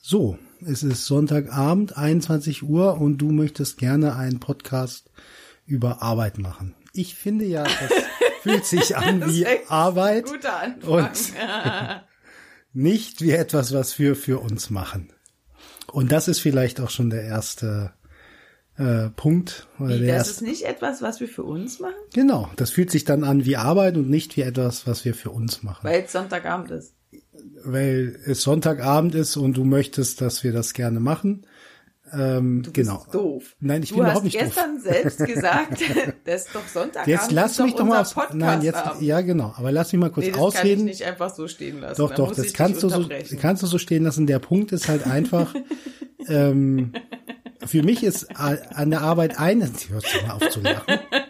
So, es ist Sonntagabend, 21 Uhr und du möchtest gerne einen Podcast über Arbeit machen. Ich finde ja, das fühlt sich an wie Arbeit und nicht wie etwas, was wir für uns machen. Und das ist vielleicht auch schon der erste äh, Punkt. Oder wie, der das erste, ist nicht etwas, was wir für uns machen? Genau, das fühlt sich dann an wie Arbeit und nicht wie etwas, was wir für uns machen. Weil es Sonntagabend ist weil es Sonntagabend ist und du möchtest, dass wir das gerne machen. Ähm, du bist genau. doof. Nein, ich du bin überhaupt nicht doof. Du hast gestern selbst gesagt, das ist doch Sonntagabend. Jetzt lass mich doch mal aufs, nein, jetzt, ja genau, aber lass mich mal kurz nee, das ausreden. Kann ich nicht einfach so stehen lassen. Doch, doch, das kannst du so, kannst du so stehen lassen. Der Punkt ist halt einfach, ähm, für mich ist an der Arbeit ein, hörst du mal auf zu lachen.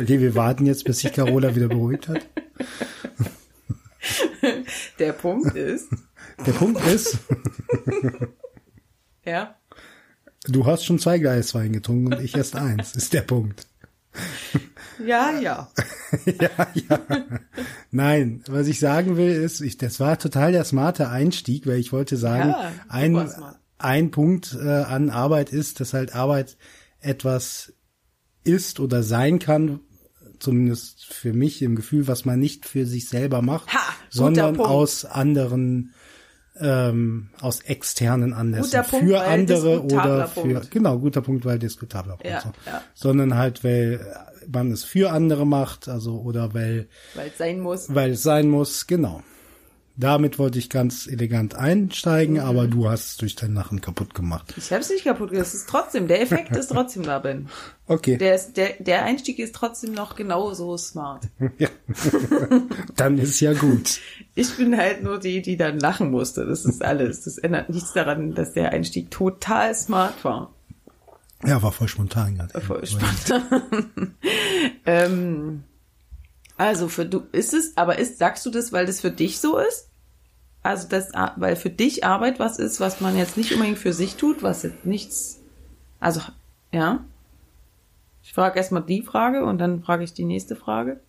Okay, wir warten jetzt, bis sich Carola wieder beruhigt hat. Der Punkt ist. Der Punkt ist. ja. Du hast schon zwei Gleiswein getrunken und ich erst eins, ist der Punkt. Ja, ja. ja, ja. Nein, was ich sagen will ist, ich, das war total der smarte Einstieg, weil ich wollte sagen, ja, ein, ein Punkt äh, an Arbeit ist, dass halt Arbeit etwas ist oder sein kann, zumindest für mich im Gefühl, was man nicht für sich selber macht, ha, sondern Punkt. aus anderen ähm, aus externen Anlässen Punkt, für andere oder für Punkt. genau guter Punkt, weil diskutabler Punkt, ja, so. ja. sondern halt weil man es für andere macht, also oder weil weil es sein muss, weil es sein muss, genau. Damit wollte ich ganz elegant einsteigen, mhm. aber du hast es durch dein Lachen kaputt gemacht. Ich habe es nicht kaputt gemacht. Es ist trotzdem, der Effekt ist trotzdem da, Ben. Okay. Der, ist, der, der Einstieg ist trotzdem noch genauso smart. Ja. dann ist ja gut. Ich bin halt nur die, die dann lachen musste. Das ist alles. Das ändert nichts daran, dass der Einstieg total smart war. Ja, war voll spontan gerade. Voll spontan. ähm, also für du ist es, aber ist, sagst du das, weil das für dich so ist? Also das, weil für dich Arbeit was ist, was man jetzt nicht unbedingt für sich tut, was jetzt nichts, also, ja. Ich frage erstmal die Frage und dann frage ich die nächste Frage.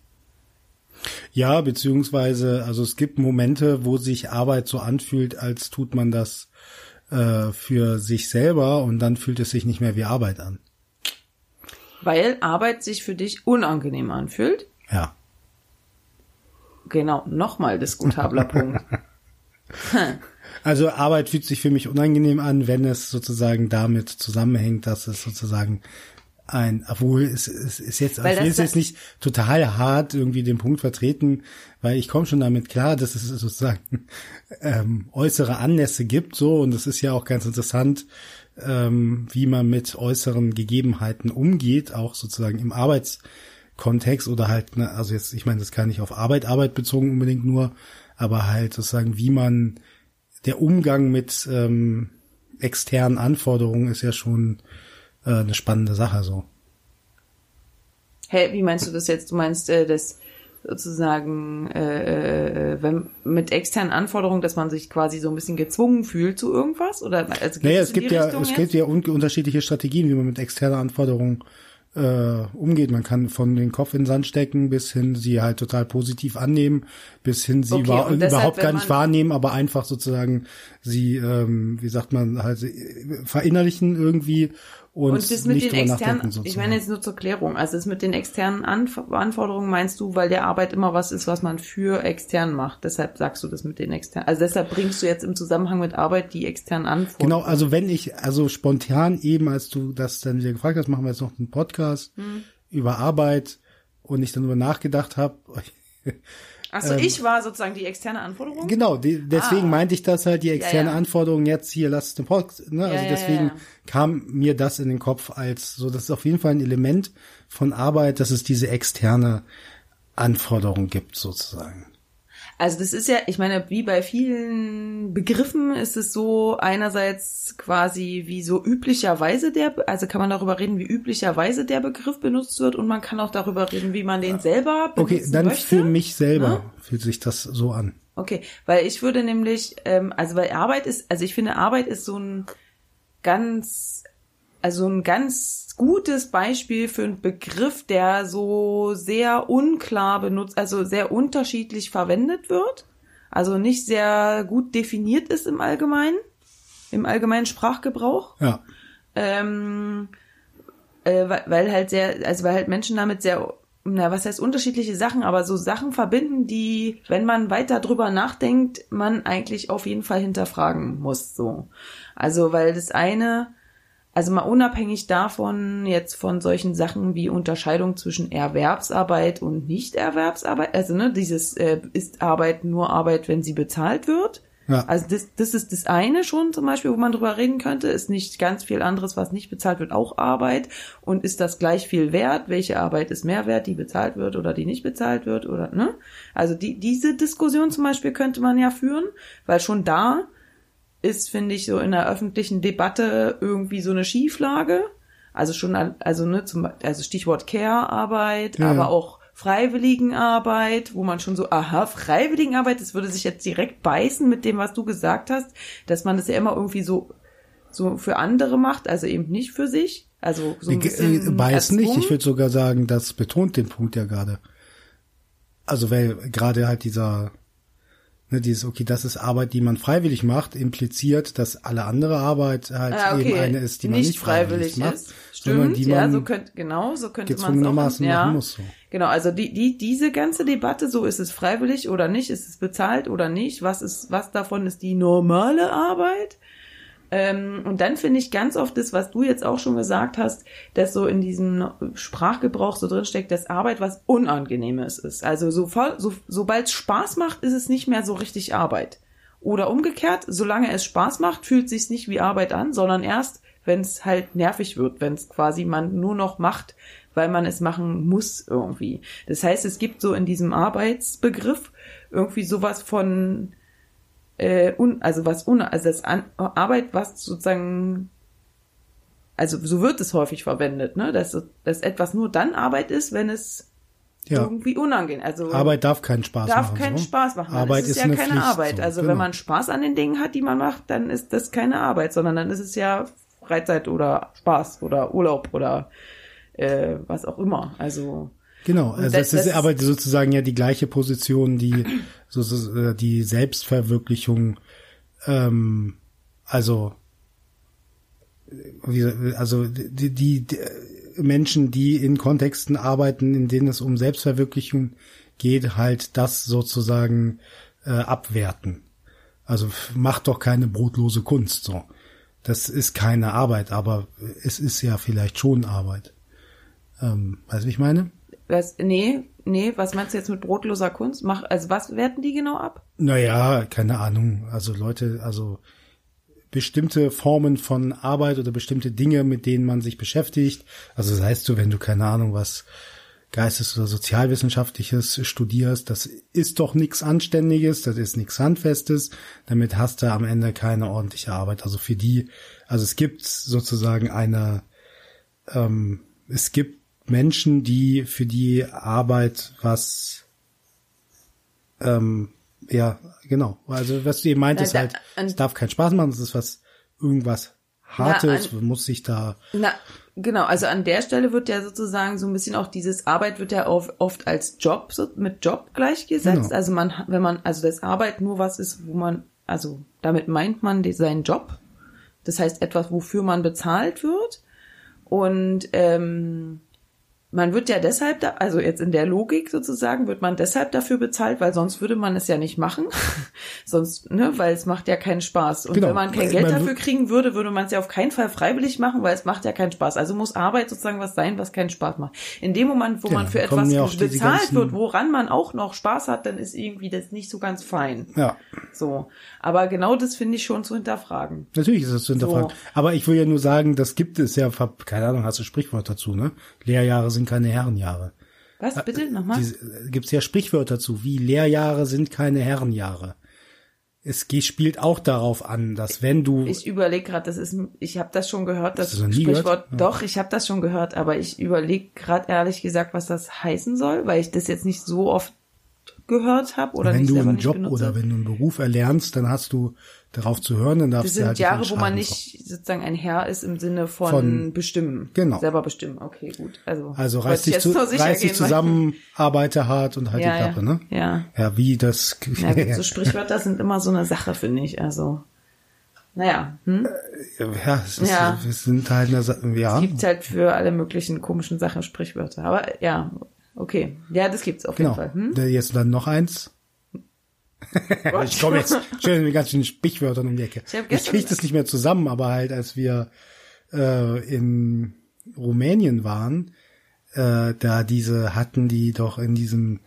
Ja, beziehungsweise, also es gibt Momente, wo sich Arbeit so anfühlt, als tut man das äh, für sich selber und dann fühlt es sich nicht mehr wie Arbeit an. Weil Arbeit sich für dich unangenehm anfühlt? Ja. Genau, nochmal diskutabler Punkt. Also Arbeit fühlt sich für mich unangenehm an, wenn es sozusagen damit zusammenhängt, dass es sozusagen ein, obwohl es, es ist jetzt, weil ich will es jetzt nicht total hart irgendwie den Punkt vertreten, weil ich komme schon damit klar, dass es sozusagen ähm, äußere Anlässe gibt, so und es ist ja auch ganz interessant, ähm, wie man mit äußeren Gegebenheiten umgeht, auch sozusagen im Arbeits Kontext oder halt, ne, also jetzt, ich meine, das kann nicht auf Arbeit, Arbeit bezogen unbedingt nur, aber halt sozusagen, wie man der Umgang mit ähm, externen Anforderungen ist ja schon äh, eine spannende Sache so. Hä, hey, wie meinst du das jetzt? Du meinst, äh, dass sozusagen äh, äh, wenn, mit externen Anforderungen, dass man sich quasi so ein bisschen gezwungen fühlt zu irgendwas? Oder also naja, es gibt ja, es gibt ja un unterschiedliche Strategien, wie man mit externen Anforderungen äh, umgeht. Man kann von den Kopf in den Sand stecken, bis hin sie halt total positiv annehmen, bis hin sie okay, über, deshalb, überhaupt gar nicht wahrnehmen, aber einfach sozusagen sie, ähm, wie sagt man, halt verinnerlichen irgendwie und, und das mit den externen, ich meine jetzt nur zur Klärung, also das mit den externen Anf Anforderungen meinst du, weil der Arbeit immer was ist, was man für extern macht. Deshalb sagst du das mit den externen. Also deshalb bringst du jetzt im Zusammenhang mit Arbeit die externen Anforderungen. Genau, also wenn ich, also spontan eben, als du das dann wieder gefragt hast, machen wir jetzt noch einen Podcast hm. über Arbeit und ich dann darüber nachgedacht habe, Achso, ähm, ich war sozusagen die externe Anforderung? Genau, die, deswegen ah. meinte ich das halt, die externe ja, ja. Anforderung jetzt hier, lass es den Podcast, ne? also ja, deswegen kam mir das in den Kopf als so, das ist auf jeden Fall ein Element von Arbeit, dass es diese externe Anforderung gibt, sozusagen. Also das ist ja, ich meine, wie bei vielen Begriffen ist es so einerseits quasi wie so üblicherweise der, also kann man darüber reden, wie üblicherweise der Begriff benutzt wird und man kann auch darüber reden, wie man den selber benutzt. Okay, dann möchte. für mich selber ja? fühlt sich das so an. Okay, weil ich würde nämlich, ähm, also weil Arbeit ist, also ich finde Arbeit ist so ein ganz, also ein ganz gutes Beispiel für einen Begriff, der so sehr unklar benutzt, also sehr unterschiedlich verwendet wird. also nicht sehr gut definiert ist im Allgemeinen, im allgemeinen Sprachgebrauch. Ja. Ähm, äh, weil, weil halt sehr, also weil halt Menschen damit sehr, na, was heißt unterschiedliche Sachen, aber so Sachen verbinden, die, wenn man weiter drüber nachdenkt, man eigentlich auf jeden Fall hinterfragen muss, so. Also, weil das eine, also mal unabhängig davon jetzt von solchen Sachen wie Unterscheidung zwischen Erwerbsarbeit und Nichterwerbsarbeit, also ne, dieses äh, ist Arbeit nur Arbeit, wenn sie bezahlt wird. Ja. Also das, das ist das eine schon zum Beispiel, wo man drüber reden könnte, ist nicht ganz viel anderes, was nicht bezahlt wird, auch Arbeit. Und ist das gleich viel wert? Welche Arbeit ist mehr wert, die bezahlt wird oder die nicht bezahlt wird oder ne? Also die, diese Diskussion zum Beispiel könnte man ja führen, weil schon da ist, finde ich, so in der öffentlichen Debatte irgendwie so eine Schieflage. Also schon, also ne, zum, also Stichwort Care-Arbeit, ja. aber auch Freiwilligenarbeit, wo man schon so, aha, Freiwilligenarbeit, das würde sich jetzt direkt beißen mit dem, was du gesagt hast, dass man das ja immer irgendwie so, so für andere macht, also eben nicht für sich. Also so ein bisschen äh, Beißen nicht, ich würde sogar sagen, das betont den Punkt ja gerade. Also weil gerade halt dieser Ne, dieses, okay, das ist Arbeit, die man freiwillig macht, impliziert, dass alle andere Arbeit halt ah, okay. eben eine ist, die man nicht, nicht freiwillig, freiwillig macht. Stimmt, ja, so könnte, genau, so könnte man es auch machen, ja. muss. So. Genau, also die, die, diese ganze Debatte, so ist es freiwillig oder nicht, ist es bezahlt oder nicht, was ist, was davon ist die normale Arbeit? Ähm, und dann finde ich ganz oft das, was du jetzt auch schon gesagt hast, dass so in diesem Sprachgebrauch so drinsteckt, dass Arbeit was Unangenehmes ist. Also so, so, sobald es Spaß macht, ist es nicht mehr so richtig Arbeit. Oder umgekehrt, solange es Spaß macht, fühlt sich nicht wie Arbeit an, sondern erst, wenn es halt nervig wird, wenn es quasi man nur noch macht, weil man es machen muss irgendwie. Das heißt, es gibt so in diesem Arbeitsbegriff irgendwie sowas von äh, un, also was un, also das An Arbeit, was sozusagen, also so wird es häufig verwendet, ne, dass, dass etwas nur dann Arbeit ist, wenn es ja. irgendwie unangenehm. Also Arbeit darf keinen Spaß darf machen. Darf keinen so. Spaß machen. Arbeit ist, ist ja keine Pflicht, Arbeit. So. Also genau. wenn man Spaß an den Dingen hat, die man macht, dann ist das keine Arbeit, sondern dann ist es ja Freizeit oder Spaß oder Urlaub oder äh, was auch immer. Also Genau, also das, das ist aber sozusagen ja die gleiche Position, die so, so äh, die Selbstverwirklichung, ähm, also also die, die, die Menschen, die in Kontexten arbeiten, in denen es um Selbstverwirklichung geht, halt das sozusagen äh, abwerten. Also macht doch keine brotlose Kunst so. Das ist keine Arbeit, aber es ist ja vielleicht schon Arbeit. Ähm, weißt du, wie ich meine? Was, nee, nee, was meinst du jetzt mit brotloser Kunst? Mach, also was werten die genau ab? Naja, keine Ahnung. Also Leute, also bestimmte Formen von Arbeit oder bestimmte Dinge, mit denen man sich beschäftigt. Also das heißt du, wenn du keine Ahnung was Geistes- oder Sozialwissenschaftliches studierst, das ist doch nichts Anständiges, das ist nichts Handfestes, damit hast du am Ende keine ordentliche Arbeit. Also für die, also es gibt sozusagen eine, ähm, es gibt Menschen, die für die Arbeit was ähm, ja, genau. Also was du eben meintest, na, da, halt, es darf keinen Spaß machen, es ist was irgendwas Hartes, na, an, muss sich da. Na, genau, also an der Stelle wird ja sozusagen so ein bisschen auch dieses Arbeit wird ja oft, oft als Job so, mit Job gleichgesetzt. Genau. Also man, wenn man, also das Arbeit nur was ist, wo man, also damit meint man seinen Job. Das heißt etwas, wofür man bezahlt wird. Und ähm, man wird ja deshalb, da, also jetzt in der Logik sozusagen, wird man deshalb dafür bezahlt, weil sonst würde man es ja nicht machen. sonst, ne, weil es macht ja keinen Spaß. Und genau. wenn man kein Geld dafür kriegen würde, würde man es ja auf keinen Fall freiwillig machen, weil es macht ja keinen Spaß. Also muss Arbeit sozusagen was sein, was keinen Spaß macht. In dem Moment, wo ja, man für etwas ja bezahlt wird, woran man auch noch Spaß hat, dann ist irgendwie das nicht so ganz fein. Ja. So. Aber genau das finde ich schon zu hinterfragen. Natürlich ist es zu hinterfragen. So. Aber ich will ja nur sagen, das gibt es ja, keine Ahnung, hast du Sprichwort dazu, ne? Lehrjahre sind keine Herrenjahre. Was, bitte? Äh, Nochmal? Gibt es ja Sprichwörter zu, wie Lehrjahre sind keine Herrenjahre. Es spielt auch darauf an, dass wenn du ich überlege gerade, das ist ich habe das schon gehört, das, das Sprichwort. Ja. Doch, ich habe das schon gehört, aber ich überlege gerade ehrlich gesagt, was das heißen soll, weil ich das jetzt nicht so oft gehört habe oder wenn nicht du einen Job benutze. oder wenn du einen Beruf erlernst, dann hast du darauf zu hören, dann darfst Das du sind halt Jahre, wo man nicht sozusagen ein Herr ist im Sinne von, Von- bestimmen. Genau. Selber bestimmen. Okay, gut. Also, so. Also reiß ich dich, zu, reiß dich zusammen, arbeite hart und halt Ja, die Klappe, ja. ne? Ja. Ja, wie das. Ja, so Sprichwörter sind immer so eine Sache, finde ich. Also, naja, hm? ja, es, ist, Ja. es sind halt eine, Sa- ja. gibt's halt für alle möglichen komischen Sachen Sprichwörter. Aber ja, okay. Ja, das gibt's auf jeden Genau. Fall. Hm? Jetzt dann noch eins. ich komme jetzt schön mit ganz vielen Sprichwörtern um die Ecke. Ich Ich, kriege das nicht mehr zusammen, aber halt, als wir äh, in Rumänien waren, äh, da diese hatten die doch in diesem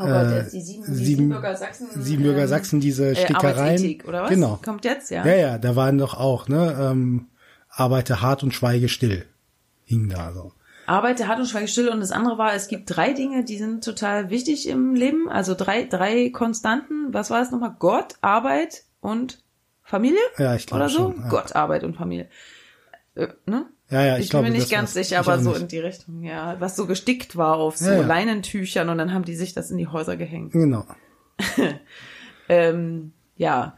Oh Gott, jetzt die sieben- die Siebenbürger Sachsen, Siebenbürger ähm, Sachsen diese Äh, Stickereien. Arbeitsethik, oder was? Genau. Kommt jetzt, ja. Ja, ja, da waren doch auch, ne, ähm, arbeite hart und schweige still. Hing da so. Arbeite hart und schweige still. Und das andere war, es gibt drei Dinge, die sind total wichtig im Leben. Also drei, drei Konstanten. Was war es nochmal? Gott, Arbeit und Familie? Ja, ich glaube Oder so? schon, ja. Gott, Arbeit und Familie. Äh, ne? Ja, ja, ich, Ich, glaube, bin mir nicht ganz sicher, Ich aber so nicht. in die Richtung, ja. Was so gestickt war auf so Ja, ja. Leinentüchern und dann haben die sich das in die Häuser gehängt. Genau. Ähm, ja.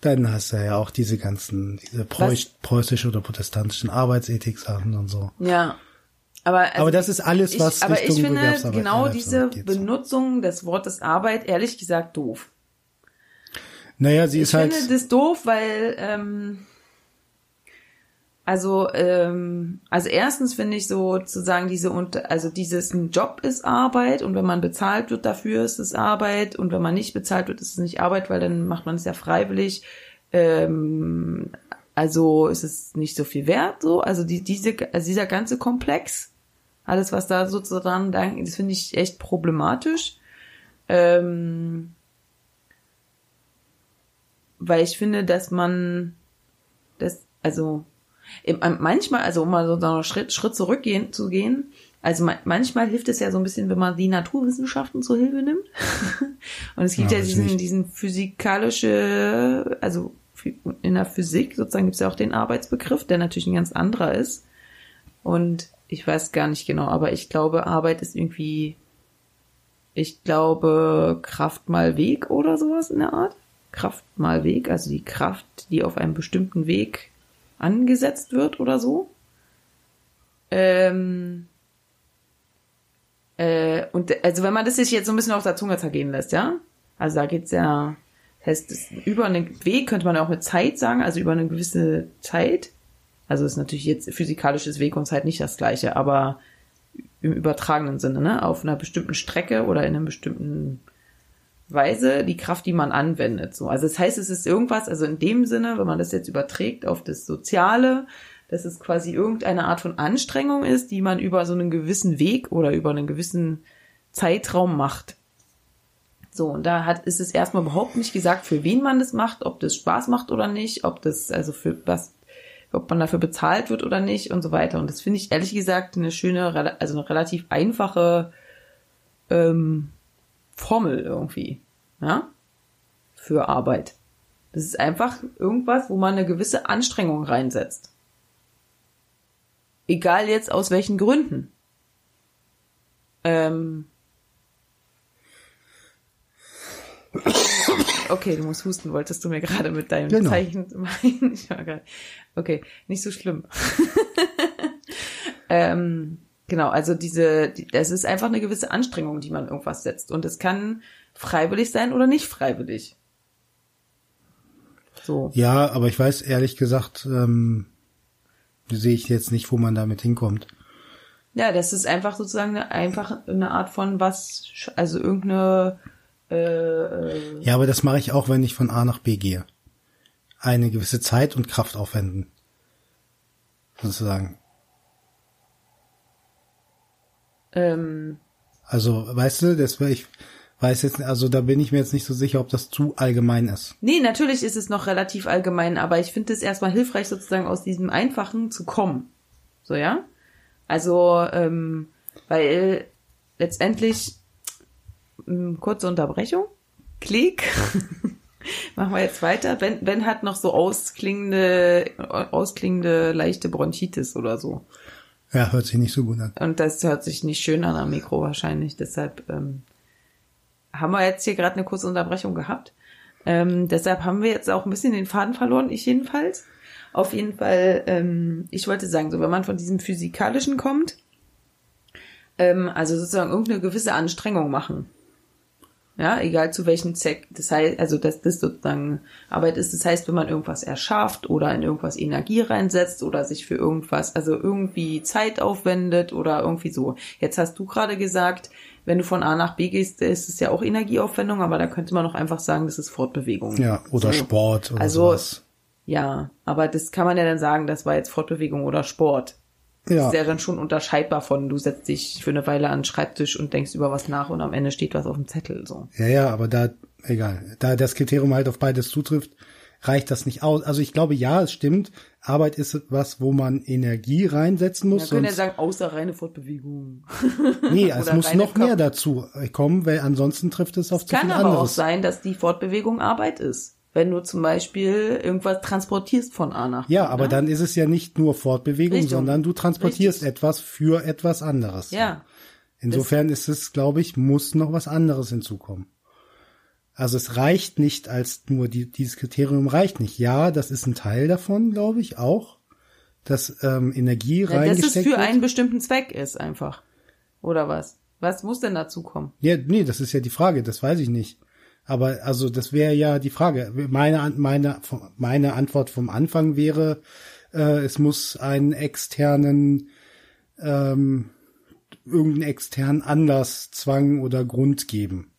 Dann hast du ja auch diese ganzen, diese preuß, preußische oder protestantischen Arbeitsethik-Sachen und so. Ja. Aber, also Aber das ist alles, was ich, aber Richtung ich finde genau diese. Benutzung des Wortes Arbeit ehrlich gesagt doof. Naja, sie Ich ist halt, finde das doof, weil ähm, also ähm, also erstens finde ich sozusagen diese unter also dieses ein Job ist Arbeit und wenn man bezahlt wird dafür ist es Arbeit und wenn man nicht bezahlt wird ist es nicht Arbeit, weil dann macht man es ja freiwillig. Ähm, also ist es nicht so viel wert so also die diese also dieser ganze Komplex alles was da sozusagen das finde ich echt problematisch. Ähm, weil ich finde, dass man das, also manchmal, also um mal so einen Schritt, Schritt zurückgehen zu gehen, also ma- manchmal hilft es ja so ein bisschen, wenn man die Naturwissenschaften zur Hilfe nimmt. Und es gibt Ja, ja, diesen, diesen physikalische, also in der Physik sozusagen gibt es ja auch den Arbeitsbegriff, der natürlich ein ganz anderer ist. Und ich weiß gar nicht genau, aber ich glaube, Arbeit ist irgendwie, ich glaube, Kraft mal Weg oder sowas in der Art. Kraft mal Weg, also die Kraft, die auf einem bestimmten Weg angesetzt wird oder so. Ähm, äh, und also wenn man das sich jetzt so ein bisschen auf der Zunge zergehen lässt, ja, also da geht's ja, heißt es, über einen Weg könnte man auch mit Zeit sagen, also über eine gewisse Zeit. Also ist natürlich jetzt physikalisches Weg und Zeit nicht das gleiche, aber im übertragenen Sinne, ne, auf einer bestimmten Strecke oder in einem bestimmten Weise die Kraft, die man anwendet. So. Also das heißt, es ist irgendwas, also in dem Sinne, wenn man das jetzt überträgt auf das Soziale, dass es quasi irgendeine Art von Anstrengung ist, die man über so einen gewissen Weg oder über einen gewissen Zeitraum macht. So, und da hat, ist es erstmal überhaupt nicht gesagt, für wen man das macht, ob das Spaß macht oder nicht, ob das, also für was, ob man dafür bezahlt wird oder nicht und so weiter. Und das finde ich ehrlich gesagt eine schöne, also eine relativ einfache ähm, Formel irgendwie, ja, für Arbeit. Das ist einfach irgendwas, wo man eine gewisse Anstrengung reinsetzt. Egal jetzt aus welchen Gründen. Ähm. Okay, du musst husten, wolltest du mir gerade mit deinem Genau. Zeichen meinen? Ich war gerade- Okay, nicht so schlimm. ähm, genau, also diese, die- das ist einfach eine gewisse Anstrengung, die man irgendwas setzt. Und es kann freiwillig sein oder nicht freiwillig. So. ja, aber ich weiß ehrlich gesagt, ähm, sehe ich jetzt nicht, wo man damit hinkommt. Ja, das ist einfach sozusagen eine, einfach eine Art von was, also irgendeine, äh, äh, Ja, aber das mache ich auch, wenn ich von A nach B gehe. Eine gewisse Zeit und Kraft aufwenden. Sozusagen. ähm, Also, weißt du, das wär- ich weiß jetzt, also da bin ich mir jetzt nicht so sicher, ob das zu allgemein ist. Nee, natürlich ist es noch relativ allgemein, aber ich finde es erstmal hilfreich, sozusagen aus diesem Einfachen zu kommen. So, ja? Also, ähm, weil letztendlich, kurze Unterbrechung, Klick, machen wir jetzt weiter. Ben, ben hat noch so ausklingende, ausklingende leichte Bronchitis oder so. Ja, hört sich nicht so gut an. Und das hört sich nicht schön an am Mikro wahrscheinlich, deshalb ähm, haben wir jetzt hier gerade eine kurze Unterbrechung gehabt. Ähm, deshalb haben wir jetzt auch ein bisschen den Faden verloren, ich jedenfalls. Auf jeden Fall, ähm, ich wollte sagen, so wenn man von diesem Physikalischen kommt, ähm, also sozusagen irgendeine gewisse Anstrengung machen. Ja, egal zu welchem Zweck. Das heißt, also dass das sozusagen Arbeit ist. Das heißt, wenn man irgendwas erschafft oder in irgendwas Energie reinsetzt oder sich für irgendwas, also irgendwie Zeit aufwendet oder irgendwie so. Jetzt hast du gerade gesagt, wenn du von A nach B gehst, ist es ja auch Energieaufwendung, aber da könnte man auch einfach sagen, das ist Fortbewegung. Ja, oder so. Sport oder also, sowas. Ja, aber das kann man ja dann sagen, das war jetzt Fortbewegung oder Sport. Ja. Das ist ja dann schon unterscheidbar von, du setzt dich für eine Weile an den Schreibtisch und denkst über was nach und am Ende steht was auf dem Zettel, so. Ja, ja, aber da, egal. Da das Kriterium halt auf beides zutrifft, reicht das nicht aus. Also ich glaube, ja, es stimmt. Arbeit ist was, wo man Energie reinsetzen muss. Man könnte ja sagen, außer reine Fortbewegung. nee, es muss noch Kopf. mehr dazu kommen, weil ansonsten trifft es auf es zu viel anderes. Kann aber auch sein, dass die Fortbewegung Arbeit ist wenn du zum Beispiel irgendwas transportierst von A nach B. Ja, aber ne? dann ist es ja nicht nur Fortbewegung, Richtung. sondern du transportierst Richtig. etwas für etwas anderes. Ja. Insofern ist es, glaube ich, muss noch was anderes hinzukommen. Also es reicht nicht als nur die, dieses Kriterium reicht nicht. Ja, das ist ein Teil davon, glaube ich, auch, dass ähm, Energie ja, reingesteckt Dass es für wird. einen bestimmten Zweck ist einfach. Oder was? Was muss denn dazu kommen? Ja, nee, das ist ja die Frage, das weiß ich nicht. Aber also das wäre ja die Frage. Meine, meine, meine Antwort vom Anfang wäre, äh, es muss einen externen, ähm, irgendeinen externen Anlass, Zwang oder Grund geben.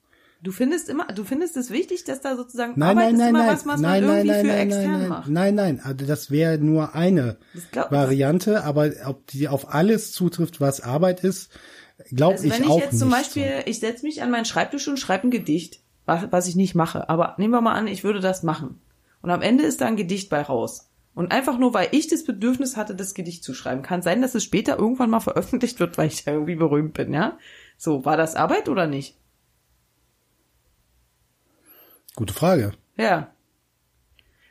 Du findest immer, du findest es wichtig, dass da sozusagen nein, Arbeit nein, nein, immer nein, was, was nein, man irgendwie nein, für nein, extern nein, macht. Nein, nein, also das wäre nur eine Variante, aber ob die auf alles zutrifft, was Arbeit ist, glaube also ich auch nicht. Wenn ich jetzt zum Beispiel, so. ich setze mich an meinen Schreibtisch und schreibe ein Gedicht, was, was ich nicht mache. Aber nehmen wir mal an, ich würde das machen. Und am Ende ist da ein Gedicht bei raus. Und einfach nur, weil ich das Bedürfnis hatte, das Gedicht zu schreiben. Kann sein, dass es später irgendwann mal veröffentlicht wird, weil ich ja irgendwie berühmt bin, ja? So, war das Arbeit oder nicht? Gute Frage. Ja.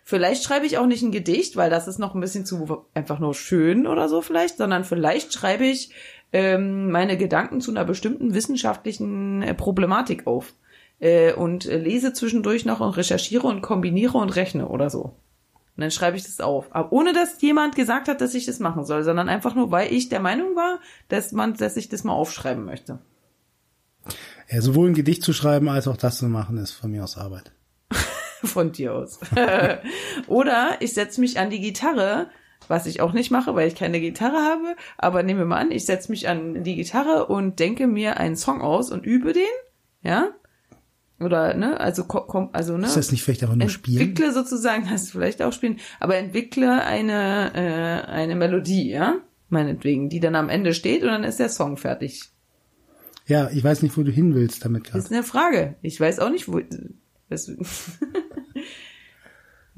Vielleicht schreibe ich auch nicht ein Gedicht, weil das ist noch ein bisschen zu einfach nur schön oder so vielleicht, sondern vielleicht schreibe ich ähm, meine Gedanken zu einer bestimmten wissenschaftlichen äh, Problematik auf äh, und lese zwischendurch noch und recherchiere und kombiniere und rechne oder so. Und dann schreibe ich das auf. Aber ohne dass jemand gesagt hat, dass ich das machen soll, sondern einfach nur, weil ich der Meinung war, dass man, dass ich das mal aufschreiben möchte. Ja, sowohl ein Gedicht zu schreiben als auch das zu machen, ist von mir aus Arbeit. von dir aus. Oder ich setze mich an die Gitarre, was ich auch nicht mache, weil ich keine Gitarre habe, aber nehme mal an, ich setze mich an die Gitarre und denke mir einen Song aus und übe den, ja, oder, ne, also, komm, also, ne. Ist das nicht vielleicht aber nur spielen? Entwickle sozusagen, hast du vielleicht auch spielen, aber entwickle eine, äh, eine Melodie, ja? Meinetwegen, die dann am Ende steht und dann ist der Song fertig. Ja, ich weiß nicht, wo du hin willst damit. Grad. Das ist eine Frage. Ich weiß auch nicht, wo,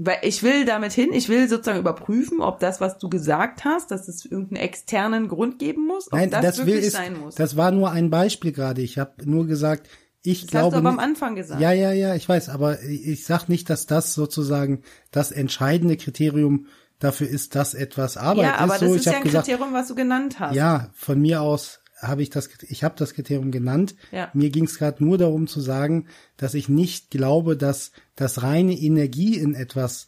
Weil ich will damit hin, ich will sozusagen überprüfen, ob das, was du gesagt hast, dass es irgendeinen externen Grund geben muss, ob Nein, das, das wirklich ist, sein muss. Das war nur ein Beispiel gerade. Ich habe nur gesagt, ich das glaube. Hast du aber am Anfang gesagt. Ja, ja, ja, ich weiß, aber ich sag nicht, dass das sozusagen das entscheidende Kriterium dafür ist, dass etwas Arbeit ist. Ja, aber ist. das so, ist ja ein gesagt, Kriterium, was du genannt hast. Ja, von mir aus habe ich das, ich habe das Kriterium genannt. Ja. Mir ging es gerade nur darum zu sagen, dass ich nicht glaube, dass das reine Energie in etwas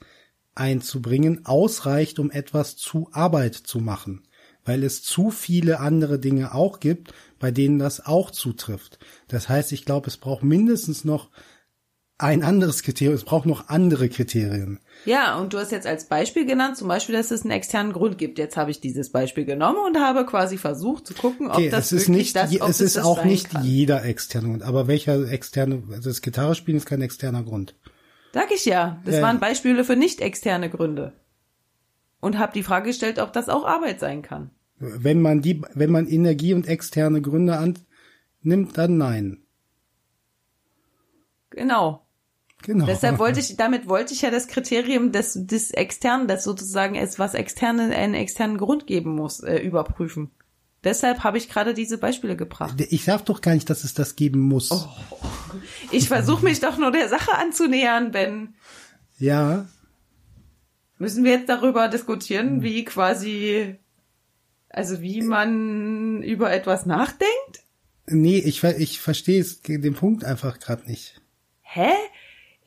einzubringen ausreicht, um etwas zu Arbeit zu machen, weil es zu viele andere Dinge auch gibt, bei denen das auch zutrifft. Das heißt, ich glaube, es braucht mindestens noch ein anderes Kriterium, es braucht noch andere Kriterien. Ja, und du hast jetzt als Beispiel genannt, zum Beispiel, dass es einen externen Grund gibt. Jetzt habe ich dieses Beispiel genommen und habe quasi versucht zu gucken, ob okay, das es ist nicht, das, ob es ist das auch nicht kann. jeder externe Grund. Aber welcher externe, also das Gitarrespielen ist kein externer Grund. Sag ich ja. Das ja. waren Beispiele für nicht externe Gründe. Und habe die Frage gestellt, ob das auch Arbeit sein kann. Wenn man die, wenn man Energie und externe Gründe annimmt, dann nein. Genau. Genau. Deshalb wollte ich, damit wollte ich ja das Kriterium des, des externen, das sozusagen es was externe, einen externen Grund geben muss, äh, überprüfen. Deshalb habe ich gerade diese Beispiele gebracht. Ich sag doch gar nicht, dass es das geben muss. Oh, ich versuche mich doch nur der Sache anzunähern, Ben. Ja. Müssen wir jetzt darüber diskutieren, wie quasi also wie man über etwas nachdenkt? Nee, ich, ich verstehe den Punkt einfach gerade nicht. Hä?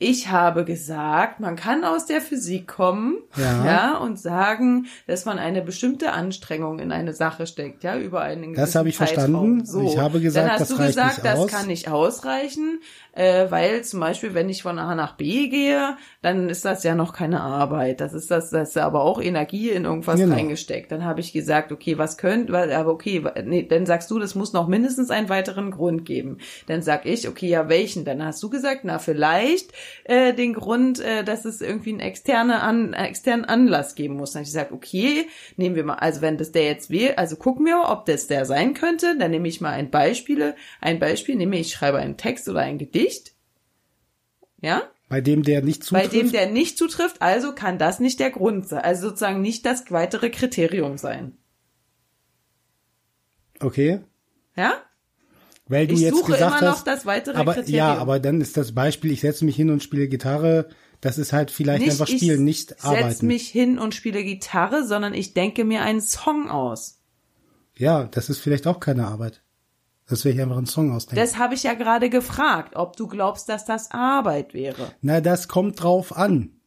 Ich habe gesagt, man kann aus der Physik kommen, ja. ja, und sagen, dass man eine bestimmte Anstrengung in eine Sache steckt, ja, über einen Das habe ich Zeitraum. verstanden. So. Ich habe gesagt, Dann hast das du gesagt, das aus. kann nicht ausreichen äh, weil zum Beispiel, wenn ich von A nach B gehe, dann ist das ja noch keine Arbeit. Das ist das, das ist aber auch Energie in irgendwas genau. reingesteckt. Dann habe ich gesagt, okay, was könnt, aber okay, nee, dann sagst du, das muss noch mindestens einen weiteren Grund geben. Dann sag ich, okay, ja, welchen? Dann hast du gesagt, na, vielleicht äh, den Grund, äh, dass es irgendwie einen externe an, äh, externen Anlass geben muss. Dann habe ich gesagt, okay, nehmen wir mal, also wenn das der jetzt will, also gucken wir, ob das der sein könnte. Dann nehme ich mal ein Beispiel, ein Beispiel, nehme ich schreibe einen Text oder ein Gedicht ja? Bei dem der nicht zutrifft? Bei dem der nicht zutrifft, also kann das nicht der Grund sein, also sozusagen nicht das weitere Kriterium sein. Okay. Ja? Weil du ich jetzt suche gesagt immer hast, noch das weitere aber, Kriterium. Ja, aber dann ist das Beispiel, ich setze mich hin und spiele Gitarre, das ist halt vielleicht nicht einfach spielen, nicht arbeiten. Ich setze mich hin und spiele Gitarre, sondern ich denke mir einen Song aus. Ja, das ist vielleicht auch keine Arbeit. Dass wir hier einfach einen Song ausdenken. Das habe ich ja gerade gefragt, ob du glaubst, dass das Arbeit wäre. Na, das kommt drauf an.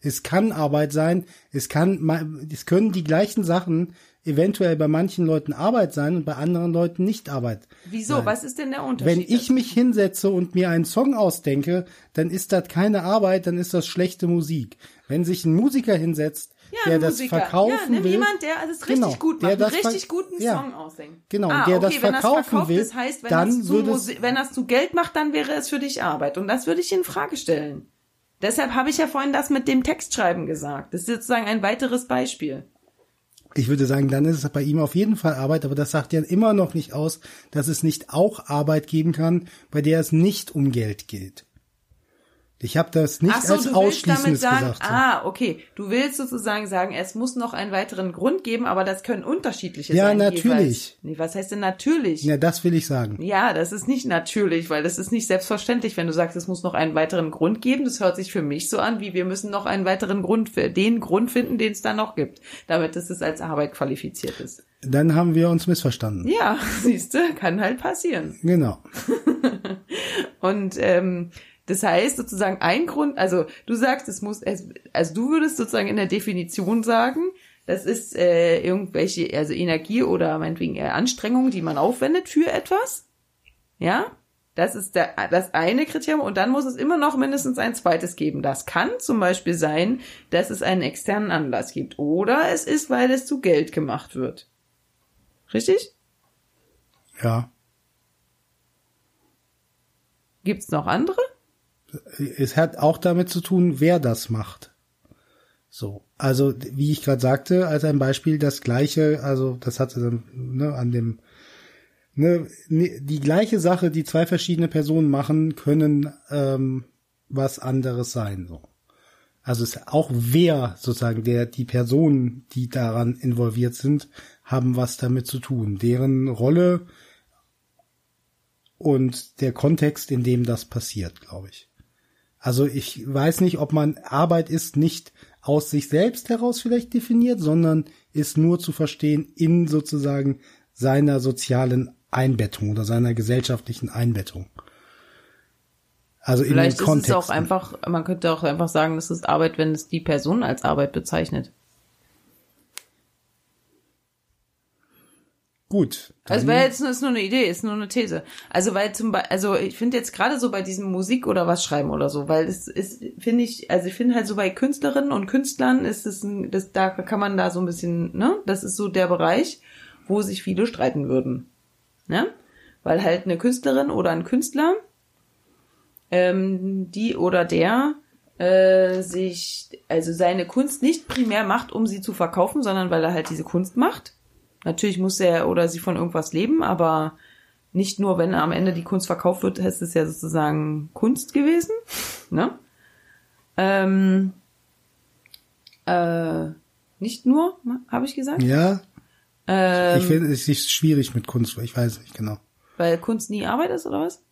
Es kann Arbeit sein, es kann, es können die gleichen Sachen eventuell bei manchen Leuten Arbeit sein und bei anderen Leuten nicht Arbeit. Wieso? Sein. Was ist denn der Unterschied? Wenn ich mich hinsetze und mir einen Song ausdenke, dann ist das keine Arbeit, dann ist das schlechte Musik. Wenn sich ein Musiker hinsetzt ja, der das verkaufen ja, will. Jemand, der das richtig genau, gut macht, der einen richtig guten ja, Song ausdenkt. Genau, ah, der okay, das verkaufen das verkauft, will, das heißt, wenn dann das würde es, wenn das zu Geld macht, dann wäre es für dich Arbeit. Und das würde ich in Frage stellen. Deshalb habe ich ja vorhin das mit dem Textschreiben gesagt. Das ist sozusagen ein weiteres Beispiel. Ich würde sagen, dann ist es bei ihm auf jeden Fall Arbeit, aber das sagt ja immer noch nicht aus, dass es nicht auch Arbeit geben kann, bei der es nicht um Geld geht. Ich habe das nicht so, als ausschließendes sagen, gesagt. Ah, okay. Du willst sozusagen sagen, es muss noch einen weiteren Grund geben, aber das können unterschiedliche ja, sein. Ja, natürlich. Nee, was heißt denn natürlich? Ja, das will ich sagen. Ja, das ist nicht natürlich, weil das ist nicht selbstverständlich, wenn du sagst, es muss noch einen weiteren Grund geben. Das hört sich für mich so an, wie wir müssen noch einen weiteren Grund für den Grund finden, den es da noch gibt, damit es als Arbeit qualifiziert ist. Dann haben wir uns missverstanden. Ja, siehste, kann halt passieren. Genau. Und ähm, das heißt sozusagen ein Grund, also du sagst, es muss, also du würdest sozusagen in der Definition sagen, das ist äh, irgendwelche, also Energie oder meinetwegen eher Anstrengungen, die man aufwendet für etwas. Ja, das ist der, das eine Kriterium und dann muss es immer noch mindestens ein zweites geben. Das kann zum Beispiel sein, dass es einen externen Anlass gibt oder es ist, weil es zu Geld gemacht wird. Richtig? Ja. Gibt's noch andere? Es hat auch damit zu tun, wer das macht. So, also wie ich gerade sagte, als ein Beispiel das gleiche, also das hat dann ne, an dem ne, die gleiche Sache, die zwei verschiedene Personen machen, können ähm, was anderes sein. So, also es ist auch wer sozusagen der die Personen, die daran involviert sind, haben was damit zu tun. Deren Rolle und der Kontext, in dem das passiert, glaube ich. Also ich weiß nicht, ob man Arbeit ist nicht aus sich selbst heraus vielleicht definiert, sondern ist nur zu verstehen in sozusagen seiner sozialen Einbettung oder seiner gesellschaftlichen Einbettung. Also Vielleicht in den ist es auch einfach, man könnte auch einfach sagen, das ist Arbeit, wenn es die Person als Arbeit bezeichnet. Gut. Also weil jetzt ist nur eine Idee, ist nur eine These. Also weil zum Beispiel, also ich finde jetzt gerade so bei diesem Musik oder was schreiben oder so, weil es ist, finde ich, also ich finde halt so bei Künstlerinnen und Künstlern ist es ein, das, da kann man da so ein bisschen, ne, das ist so der Bereich, wo sich viele streiten würden, ne, weil halt eine Künstlerin oder ein Künstler, ähm, die oder der äh, sich, also seine Kunst nicht primär macht, um sie zu verkaufen, sondern weil er halt diese Kunst macht Natürlich muss er oder sie von irgendwas leben, aber nicht nur, wenn am Ende die Kunst verkauft wird, ist es ja sozusagen Kunst gewesen. Ne? Ähm, äh, nicht nur, habe ich gesagt? Ja. Ähm, ich finde es ist schwierig mit Kunst, ich weiß nicht genau. Weil Kunst nie Arbeit ist, oder was?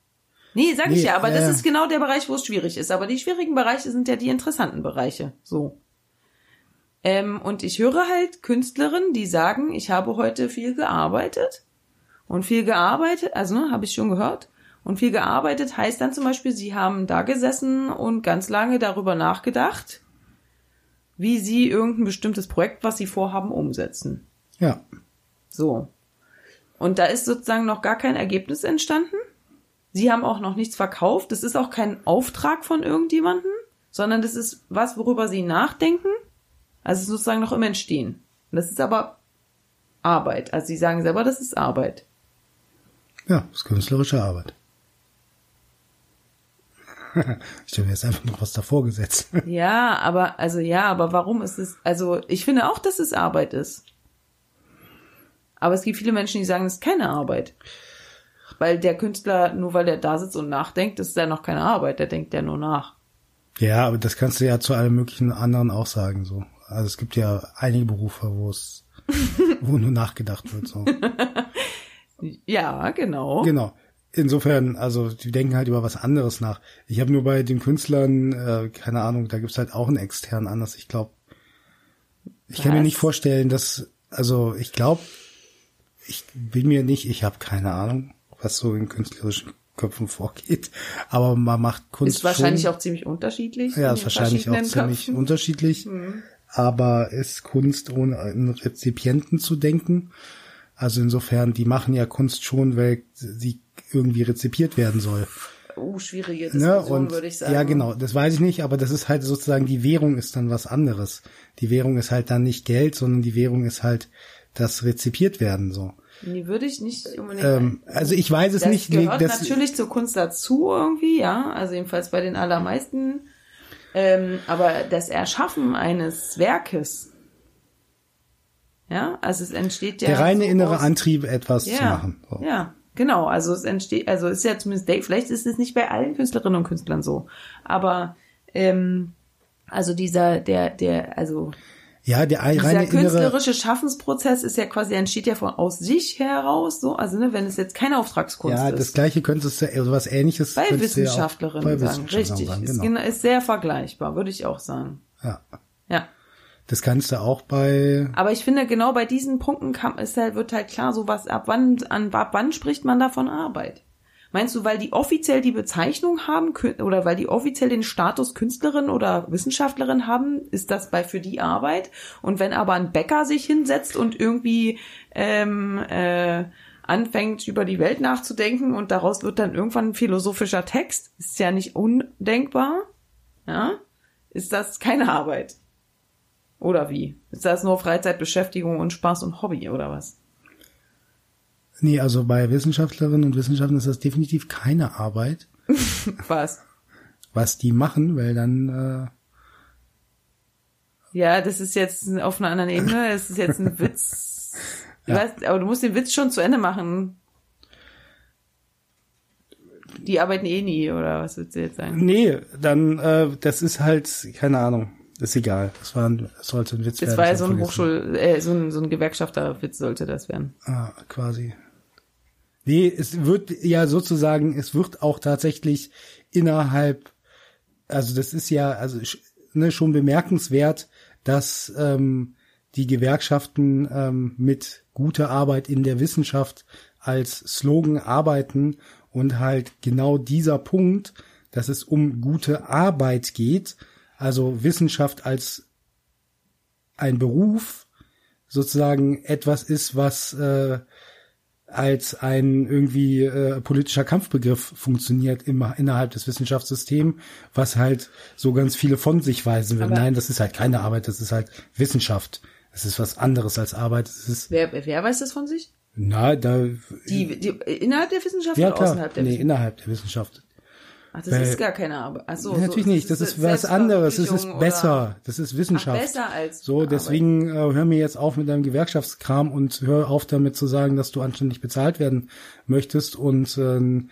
Nee, sag nee, ich ja, aber äh, das ist genau der Bereich, wo es schwierig ist. Aber die schwierigen Bereiche sind ja die interessanten Bereiche. So. Ähm, und ich höre halt Künstlerinnen, die sagen, ich habe heute viel gearbeitet Und viel gearbeitet, also ne, habe ich schon gehört. Und viel gearbeitet heißt dann zum Beispiel, sie haben da gesessen und ganz lange darüber nachgedacht, wie sie irgendein bestimmtes Projekt, was sie vorhaben, umsetzen. Ja. So. Und da ist sozusagen noch gar kein Ergebnis entstanden. Sie haben auch noch nichts verkauft. Das ist auch kein Auftrag von irgendjemanden, sondern das ist was, worüber sie nachdenken. Also sozusagen noch im Entstehen. Und das ist aber Arbeit. Also sie sagen selber, das ist Arbeit. Ja, das ist künstlerische Arbeit. ich habe jetzt einfach noch was davor gesetzt. ja, aber, also ja, aber warum ist es, also ich finde auch, dass es Arbeit ist. Aber es gibt viele Menschen, die sagen, es ist keine Arbeit. Weil der Künstler, nur weil der da sitzt und nachdenkt, ist ja noch keine Arbeit, der denkt ja nur nach. Ja, aber das kannst du ja zu allen möglichen anderen auch sagen, so. Also es gibt ja einige Berufe, wo es, wo nur nachgedacht wird, so. ja, genau. Genau insofern, also die denken halt über was anderes nach. Ich habe nur bei den Künstlern, äh, keine Ahnung, da gibt's halt auch einen externen anders. Ich glaube, ich was? kann mir nicht vorstellen, dass, also ich glaube, ich bin mir nicht, ich habe keine Ahnung, was so in künstlerischen Köpfen vorgeht, aber man macht Kunst. Ist wahrscheinlich schon, auch ziemlich unterschiedlich. Ja, ist wahrscheinlich auch ziemlich Köpfen. unterschiedlich. Mhm. Aber ist Kunst ohne einen Rezipienten zu denken? Also insofern, die machen ja Kunst schon, weil sie irgendwie rezipiert werden soll. Uh, schwierige Diskussion, ne? würde ich sagen. Ja, genau, das weiß ich nicht, aber das ist halt sozusagen, die Währung ist dann was anderes. Die Währung ist halt dann nicht Geld, sondern die Währung ist halt das rezipiert werden, so. Nee, würde ich nicht unbedingt. Ähm, also ich weiß es das nicht. Gehört das gehört natürlich zur Kunst dazu irgendwie, ja. Also jedenfalls bei den allermeisten. Ähm, aber das Erschaffen eines Werkes, ja, also es entsteht ja. Der reine so innere aus, Antrieb, etwas ja, zu machen. So. Ja, Genau, also es entsteht, also ist ja zumindest, vielleicht ist es nicht bei allen Künstlerinnen und Künstlern so, aber ähm, also dieser, der, der, also ja, der dieser reine künstlerische innere, Schaffensprozess ist ja quasi entsteht ja von aus sich heraus, so, also ne, wenn es jetzt keine Auftragskunst ist. Ja, das gleiche könntest du, also was ähnliches. Bei Wissenschaftlerinnen ja sagen, richtig, sagen, genau. ist, ist sehr vergleichbar, würde ich auch sagen. Ja. Ja. Das kannst du auch bei. Aber ich finde, genau bei diesen Punkten kann, ist halt, wird halt klar, so was, ab wann, an, ab wann spricht man davon Arbeit? Meinst du, weil die offiziell die Bezeichnung haben oder weil die offiziell den Status Künstlerin oder Wissenschaftlerin haben, ist das bei für die Arbeit? Und wenn aber ein Bäcker sich hinsetzt und irgendwie ähm, äh, anfängt über die Welt nachzudenken und daraus wird dann irgendwann ein philosophischer Text, ist ja nicht undenkbar, ja, ist das keine Arbeit. Oder wie? Ist das nur Freizeitbeschäftigung und Spaß und Hobby oder was? Nee, also bei Wissenschaftlerinnen und Wissenschaftlern ist das definitiv keine Arbeit. was? Was die machen, weil dann äh ja, das ist jetzt auf einer anderen Ebene. Es ist jetzt ein Witz. ja. weißt, aber du musst den Witz schon zu Ende machen. Die arbeiten eh nie, oder was würdest du jetzt sagen? Nee, dann, äh, das ist halt, keine Ahnung. Ist egal. Das war ein, das sollte ein Witz das werden. Das war ja so ein Hochschul, äh, so ein, so ein Gewerkschafterwitz sollte das werden. Ah, quasi. Nee, es wird ja sozusagen, es wird auch tatsächlich innerhalb, also das ist ja, also ne, schon bemerkenswert, dass ähm, die Gewerkschaften ähm, mit guter Arbeit in der Wissenschaft als Slogan arbeiten und halt genau dieser Punkt, dass es um gute Arbeit geht, also Wissenschaft als ein Beruf sozusagen etwas ist, was äh, als ein irgendwie äh, politischer Kampfbegriff funktioniert immer innerhalb des Wissenschaftssystems, was halt so ganz viele von sich weisen will. Aber Nein, das ist halt keine Arbeit, das ist halt Wissenschaft. Es ist was anderes als Arbeit. Es ist wer, wer weiß das von sich? Na, da die, die innerhalb der Wissenschaft ja, oder klar. außerhalb der nee, Wissenschaft? innerhalb der Wissenschaft. Ach, das Weil, ist gar keine Arbeit. Ach so, ja, natürlich so, nicht. Das, ist, ist was anderes. Das ist besser. Das ist Wissenschaft. Ach, besser als so. Deswegen äh, hör mir jetzt auf mit deinem Gewerkschaftskram und hör auf damit zu sagen, dass du anständig bezahlt werden möchtest und äh,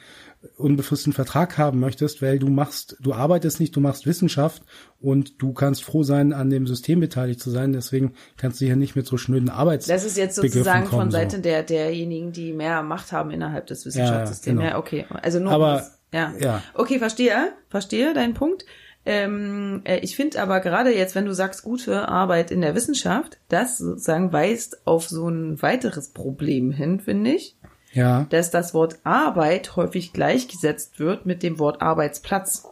unbefristeten Vertrag haben möchtest, weil du machst, du arbeitest nicht, du machst Wissenschaft und du kannst froh sein, an dem System beteiligt zu sein. Deswegen kannst du hier nicht mit so schnöden Arbeits. Das ist jetzt sozusagen kommen, von Seite so. der derjenigen, die mehr Macht haben innerhalb des Wissenschaftssystems. Ja, genau. ja okay. Also nur Aber, ja. ja. Okay, verstehe, verstehe deinen Punkt. Ähm, äh, ich finde aber gerade jetzt, wenn du sagst, gute Arbeit in der Wissenschaft, das sozusagen weist auf so ein weiteres Problem hin, finde ich. ja. dass das Wort Arbeit häufig gleichgesetzt wird mit dem Wort Arbeitsplatz.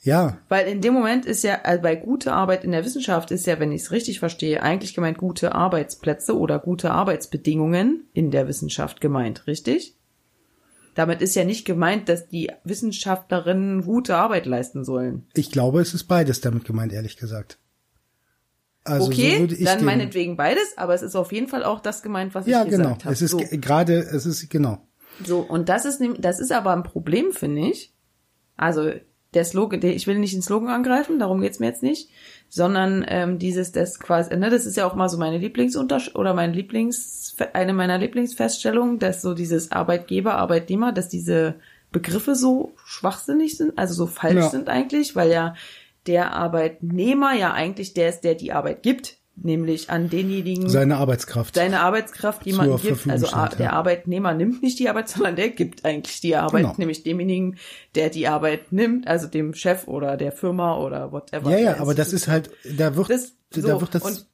Ja. Weil in dem Moment ist ja, also bei gute Arbeit in der Wissenschaft ist ja, wenn ich es richtig verstehe, eigentlich gemeint gute Arbeitsplätze oder gute Arbeitsbedingungen in der Wissenschaft gemeint, richtig? Damit ist ja nicht gemeint, dass die Wissenschaftlerinnen gute Arbeit leisten sollen. Ich glaube, es ist beides damit gemeint, ehrlich gesagt. Also okay, so dann meinetwegen beides, aber es ist auf jeden Fall auch das gemeint, was ja, ich genau. gesagt habe. Es ist so. gerade, es ist genau. So und das ist das ist aber ein Problem, finde ich. Also der Slogan, ich will nicht den Slogan angreifen, darum geht's mir jetzt nicht, sondern ähm, dieses, das quasi, ne, das ist ja auch mal so meine Lieblingsuntersch oder mein Lieblings, eine meiner Lieblingsfeststellungen, dass so dieses Arbeitgeber, Arbeitnehmer, dass diese Begriffe so schwachsinnig sind, also so falsch ja. sind eigentlich, weil ja der Arbeitnehmer ja eigentlich der ist, der die Arbeit gibt nämlich an denjenigen seine Arbeitskraft seine Arbeitskraft jemanden gibt also steht, der ja. Arbeitnehmer nimmt nicht die Arbeit sondern der gibt eigentlich die Arbeit genau. nämlich demjenigen der die Arbeit nimmt also dem Chef oder der Firma oder whatever ja ja aber das ist halt da wird das, so, da wird das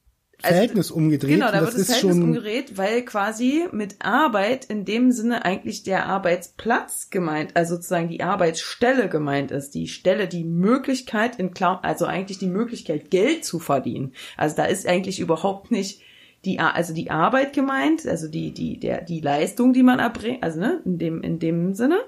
Verhältnis also, umgedreht. Genau, da wird das, das Verhältnis umgedreht, weil quasi mit Arbeit in dem Sinne eigentlich der Arbeitsplatz gemeint, also sozusagen die Arbeitsstelle gemeint ist, die Stelle, die Möglichkeit in Clown, also eigentlich die Möglichkeit Geld zu verdienen. Also da ist eigentlich überhaupt nicht die, also die Arbeit gemeint, also die, die, der, die Leistung, die man erbringt, also ne, in dem, in dem Sinne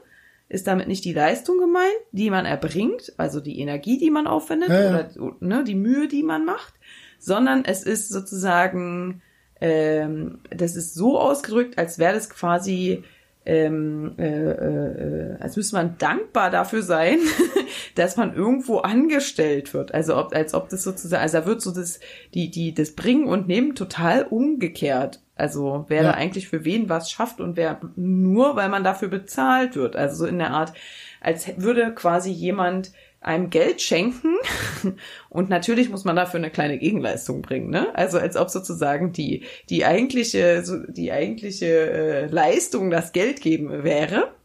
ist damit nicht die Leistung gemeint, die man erbringt, also die Energie, die man aufwendet ja, ja. oder ne, die Mühe, die man macht, sondern es ist sozusagen, ähm, das ist so ausgedrückt, als wäre das quasi, ähm, äh, äh, als müsste man dankbar dafür sein, dass man irgendwo angestellt wird. Also ob, als ob das sozusagen, also da wird so das, die, die, das Bringen und Nehmen total umgekehrt. Also wer ja. da eigentlich für wen was schafft und wer nur, weil man dafür bezahlt wird. Also so in der Art, als würde quasi jemand einem Geld schenken und natürlich muss man dafür eine kleine Gegenleistung bringen, ne? Also als ob sozusagen die die eigentliche die eigentliche äh, Leistung das Geld geben wäre.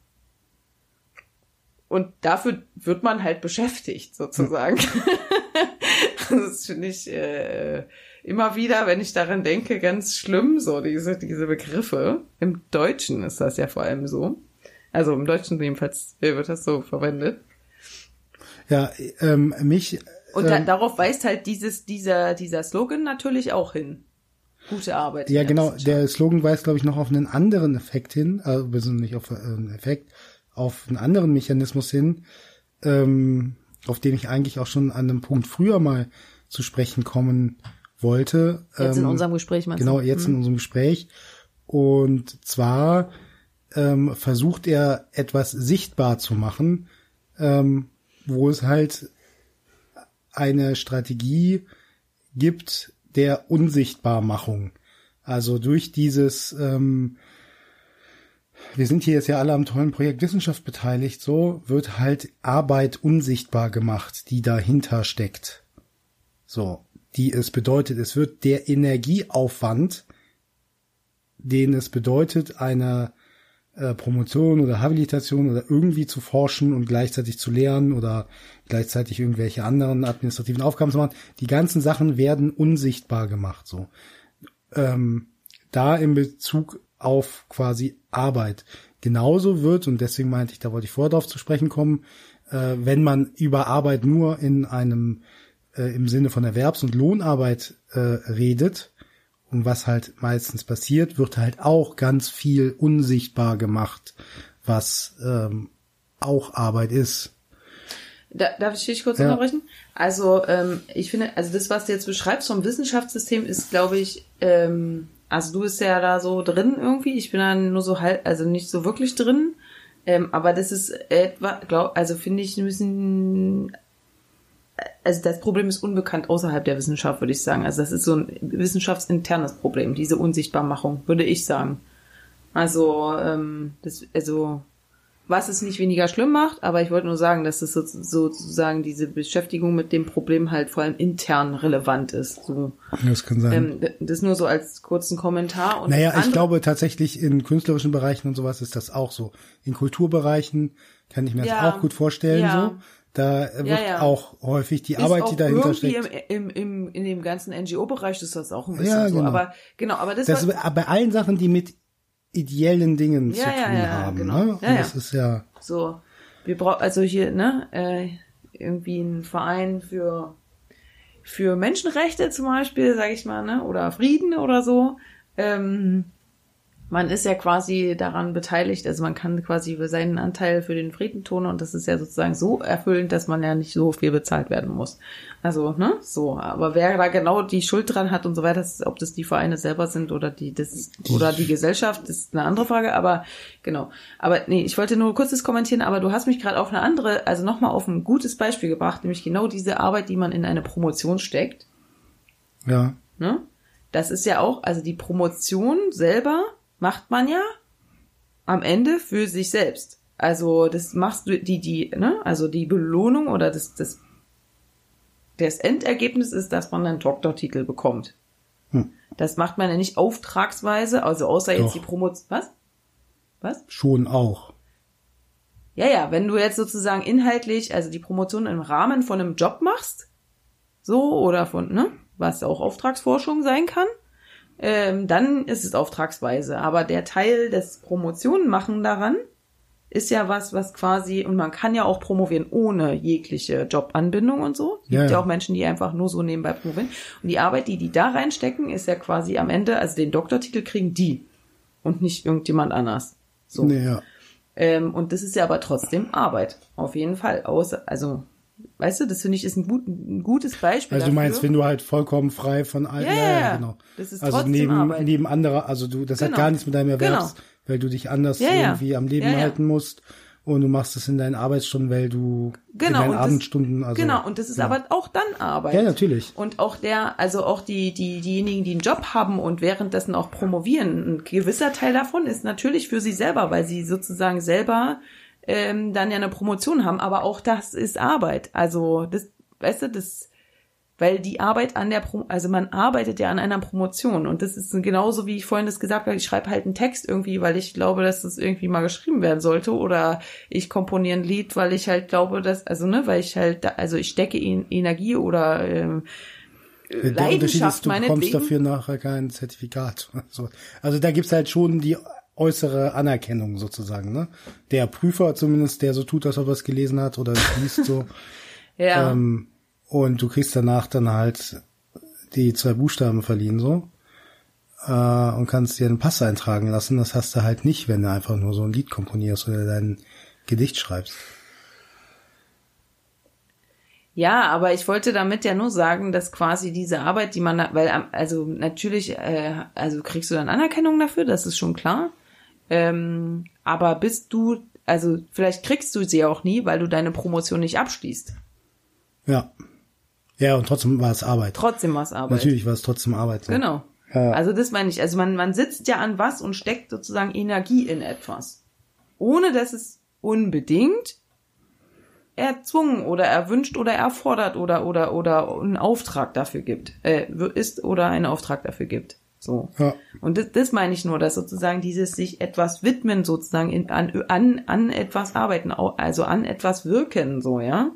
Und dafür wird man halt beschäftigt sozusagen. das finde ich äh, immer wieder, wenn ich daran denke, ganz schlimm so diese diese Begriffe. Im Deutschen ist das ja vor allem so. Also im Deutschen jedenfalls wird das so verwendet. Ja, ähm, mich. Und da, ähm, darauf weist halt dieses, dieser, dieser Slogan natürlich auch hin. Gute Arbeit. Ja, genau. Der Slogan weist, glaube ich, noch auf einen anderen Effekt hin, also nicht auf einen Effekt, auf einen anderen Mechanismus hin, ähm, auf den ich eigentlich auch schon an einem Punkt früher mal zu sprechen kommen wollte. Jetzt ähm, in unserem Gespräch, meinst Genau, jetzt hm. in unserem Gespräch. Und zwar ähm, versucht er etwas sichtbar zu machen, ähm, wo es halt eine Strategie gibt der Unsichtbarmachung. Also durch dieses, ähm, wir sind hier jetzt ja alle am tollen Projekt Wissenschaft beteiligt, so wird halt Arbeit unsichtbar gemacht, die dahinter steckt. So, die es bedeutet, es wird der Energieaufwand, den es bedeutet, eine äh, Promotion oder Habilitation oder irgendwie zu forschen und gleichzeitig zu lernen oder gleichzeitig irgendwelche anderen administrativen Aufgaben zu machen. Die ganzen Sachen werden unsichtbar gemacht, so. Ähm, da in Bezug auf quasi Arbeit. Genauso wird, und deswegen meinte ich, da wollte ich vorher drauf zu sprechen kommen, äh, wenn man über Arbeit nur in einem, äh, im Sinne von Erwerbs- und Lohnarbeit äh, redet, und was halt meistens passiert, wird halt auch ganz viel unsichtbar gemacht, was ähm, auch Arbeit ist. Da, darf ich dich kurz ja. unterbrechen? Also ähm, ich finde, also das, was du jetzt beschreibst vom Wissenschaftssystem, ist, glaube ich, ähm, also du bist ja da so drin irgendwie. Ich bin da nur so halt, also nicht so wirklich drin. Ähm, aber das ist etwa, glaub, also finde ich ein bisschen also das Problem ist unbekannt außerhalb der Wissenschaft, würde ich sagen. Also das ist so ein wissenschaftsinternes Problem, diese Unsichtbarmachung, würde ich sagen. Also, ähm, das, also was es nicht weniger schlimm macht, aber ich wollte nur sagen, dass es so, sozusagen diese Beschäftigung mit dem Problem halt vor allem intern relevant ist. So. Das kann sein. Ähm, das nur so als kurzen Kommentar. Und naja, ich glaube tatsächlich in künstlerischen Bereichen und sowas ist das auch so. In Kulturbereichen kann ich mir ja, das auch gut vorstellen. Ja. So. Da wird ja, ja. auch häufig die ist Arbeit, die dahinter steckt. Im, im, im, in dem ganzen NGO-Bereich ist das auch ein bisschen ja, genau. so. Aber genau, aber das, das ist bei allen Sachen, die mit ideellen Dingen zu tun haben. genau. Ne? Ja, Und ja. das ist ja, So, wir brauchen also hier, ne, äh, irgendwie ein Verein für für Menschenrechte zum Beispiel, sage ich mal, ne, oder Frieden oder so. Ähm, man ist ja quasi daran beteiligt, also man kann quasi für seinen Anteil für den Frieden tun und das ist ja sozusagen so erfüllend, dass man ja nicht so viel bezahlt werden muss. Also, ne, so, aber wer da genau die Schuld dran hat und so weiter, das- ob das die Vereine selber sind oder die, das, oder die Gesellschaft, ist eine andere Frage, aber genau. Aber nee, ich wollte nur kurzes kommentieren, aber du hast mich gerade auf eine andere, also nochmal auf ein gutes Beispiel gebracht, nämlich genau diese Arbeit, die man in eine Promotion steckt. ja, Ne? Das ist ja auch, also die Promotion selber macht man ja am Ende für sich selbst. Also das machst du, die, die, ne, also die Belohnung oder das, das, das Endergebnis ist, dass man einen Doktortitel bekommt. Hm. Das macht man ja nicht auftragsweise, also außer jetzt Doch. die Promotion. Was? Was? schon auch. Ja, ja, wenn du jetzt sozusagen inhaltlich, also die Promotion im Rahmen von einem Job machst, so oder von, ne, was auch Auftragsforschung sein kann, ähm, dann ist es auftragsweise. Aber der Teil des Promotionen machen daran ist ja was, was quasi, und man kann ja auch promovieren ohne jegliche Jobanbindung und so. Es gibt Ja, ja, ja. auch Menschen, die einfach nur so nebenbei promovieren. Und die Arbeit, die die da reinstecken, ist ja quasi am Ende, also den Doktortitel kriegen die und nicht irgendjemand anders. So. Nee, ja. Ähm, und das ist ja aber trotzdem Arbeit. Auf jeden Fall. Außer, also, weißt du, das finde ich ist ein, gut, ein gutes Beispiel. Also du dafür. meinst, wenn du halt vollkommen frei von all, Ja, ja, ja. genau. Das ist also neben, Arbeit. neben anderer, also du, das hat Genau. gar nichts mit deinem Erwerbs, Genau. weil du dich anders Ja, irgendwie am Leben halten musst und du machst es in deinen Arbeitsstunden, weil du Genau, in deinen Abendstunden, also genau, und das ist ja. aber auch dann Arbeit. Ja, natürlich. Und auch der, also auch die, die, diejenigen, die einen Job haben und währenddessen auch promovieren, ein gewisser Teil davon ist natürlich für sie selber, weil sie sozusagen selber ähm, dann ja eine Promotion haben, aber auch das ist Arbeit. Also das, weißt du, das, weil die Arbeit an der, Pro also man arbeitet ja an einer Promotion und das ist genauso, wie ich vorhin das gesagt habe, ich schreibe halt einen Text irgendwie, weil ich glaube, dass das irgendwie mal geschrieben werden sollte oder ich komponiere ein Lied, weil ich halt glaube, dass, also ne, weil ich halt, da, also ich stecke in Energie oder ähm, Der Unterschied Leidenschaft ist, du bekommst dafür nachher kein Zertifikat. Also, also da gibt's halt schon die äußere Anerkennung sozusagen, ne? Der Prüfer zumindest, der so tut, als ob er es gelesen hat oder es liest so. Ja, Ähm, und du kriegst danach dann halt die zwei Buchstaben verliehen so äh, und kannst dir einen Pass eintragen lassen. Das hast du halt nicht, wenn du einfach nur so ein Lied komponierst oder dein Gedicht schreibst. ja, aber ich wollte damit ja nur sagen, dass quasi diese Arbeit, die man, weil also natürlich, äh, also kriegst du dann Anerkennung dafür, das ist schon klar. Ähm, aber bist du, also vielleicht kriegst du sie auch nie, weil du deine Promotion nicht abschließt. Ja. Ja, und trotzdem war es Arbeit. Trotzdem was Arbeit. Natürlich war es trotzdem Arbeit. So. Genau. Ja. Also das meine ich. Also man, man sitzt ja an was und steckt sozusagen Energie in etwas. Ohne dass es unbedingt erzwungen oder erwünscht oder erfordert oder oder oder einen Auftrag dafür gibt. Äh, ist oder einen Auftrag dafür gibt. So. Ja. Und das, das meine ich nur, dass sozusagen dieses sich etwas widmen, sozusagen in, an, an, an etwas arbeiten, also an etwas wirken, so, ja.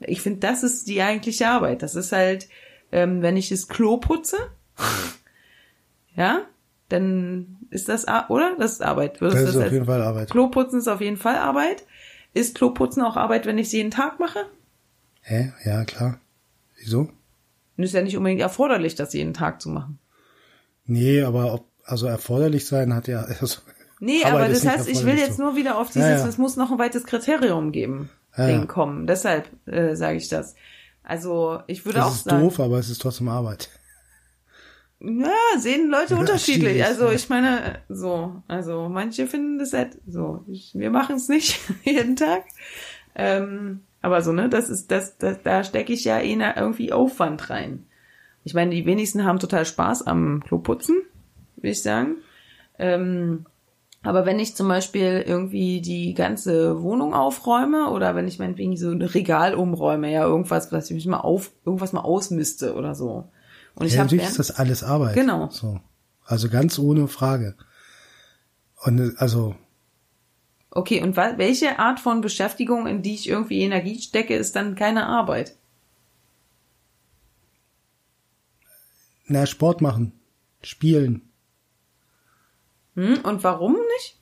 Ich finde, das ist die eigentliche Arbeit. Das ist halt, ähm, wenn ich das Klo putze, ja, dann ist das, oder? Das ist Arbeit. Das du ist auf jeden Fall Arbeit. Kloputzen ist auf jeden Fall Arbeit. Ist Kloputzen auch Arbeit, wenn ich es jeden Tag mache? Hä? Ja, klar. Wieso? Und ist ja nicht unbedingt erforderlich, das jeden Tag zu machen. Nee, aber ob, also erforderlich sein hat ja, also, Nee, Arbeit aber das heißt, ich will jetzt so. nur wieder auf dieses, Ja, ja. es muss noch ein weites Kriterium geben, Ja, Ding kommen. Deshalb äh, sage ich das. Also ich würde auch das ist sagen, doof, aber es ist trotzdem Arbeit. ja, sehen Leute unterschiedlich. Also ich meine, so, also manche finden das halt so. Ich, wir machen es nicht jeden Tag. Ähm, aber so, ne, das ist, das, das da stecke ich ja eh irgendwie Aufwand rein. Ich meine, die wenigsten haben total Spaß am Kloputzen, würde ich sagen. Ähm, aber wenn ich zum Beispiel irgendwie die ganze Wohnung aufräume oder wenn ich meinetwegen so ein Regal umräume, ja, irgendwas, was ich mich mal auf, irgendwas mal ausmiste oder so. Und ich ja, habe natürlich ist das alles Arbeit. Genau. So. Also ganz ohne Frage. Und äh, also, Okay, und welche Art von Beschäftigung, in die ich irgendwie Energie stecke, ist dann keine Arbeit? Na, Sport machen, spielen. Hm, und warum nicht?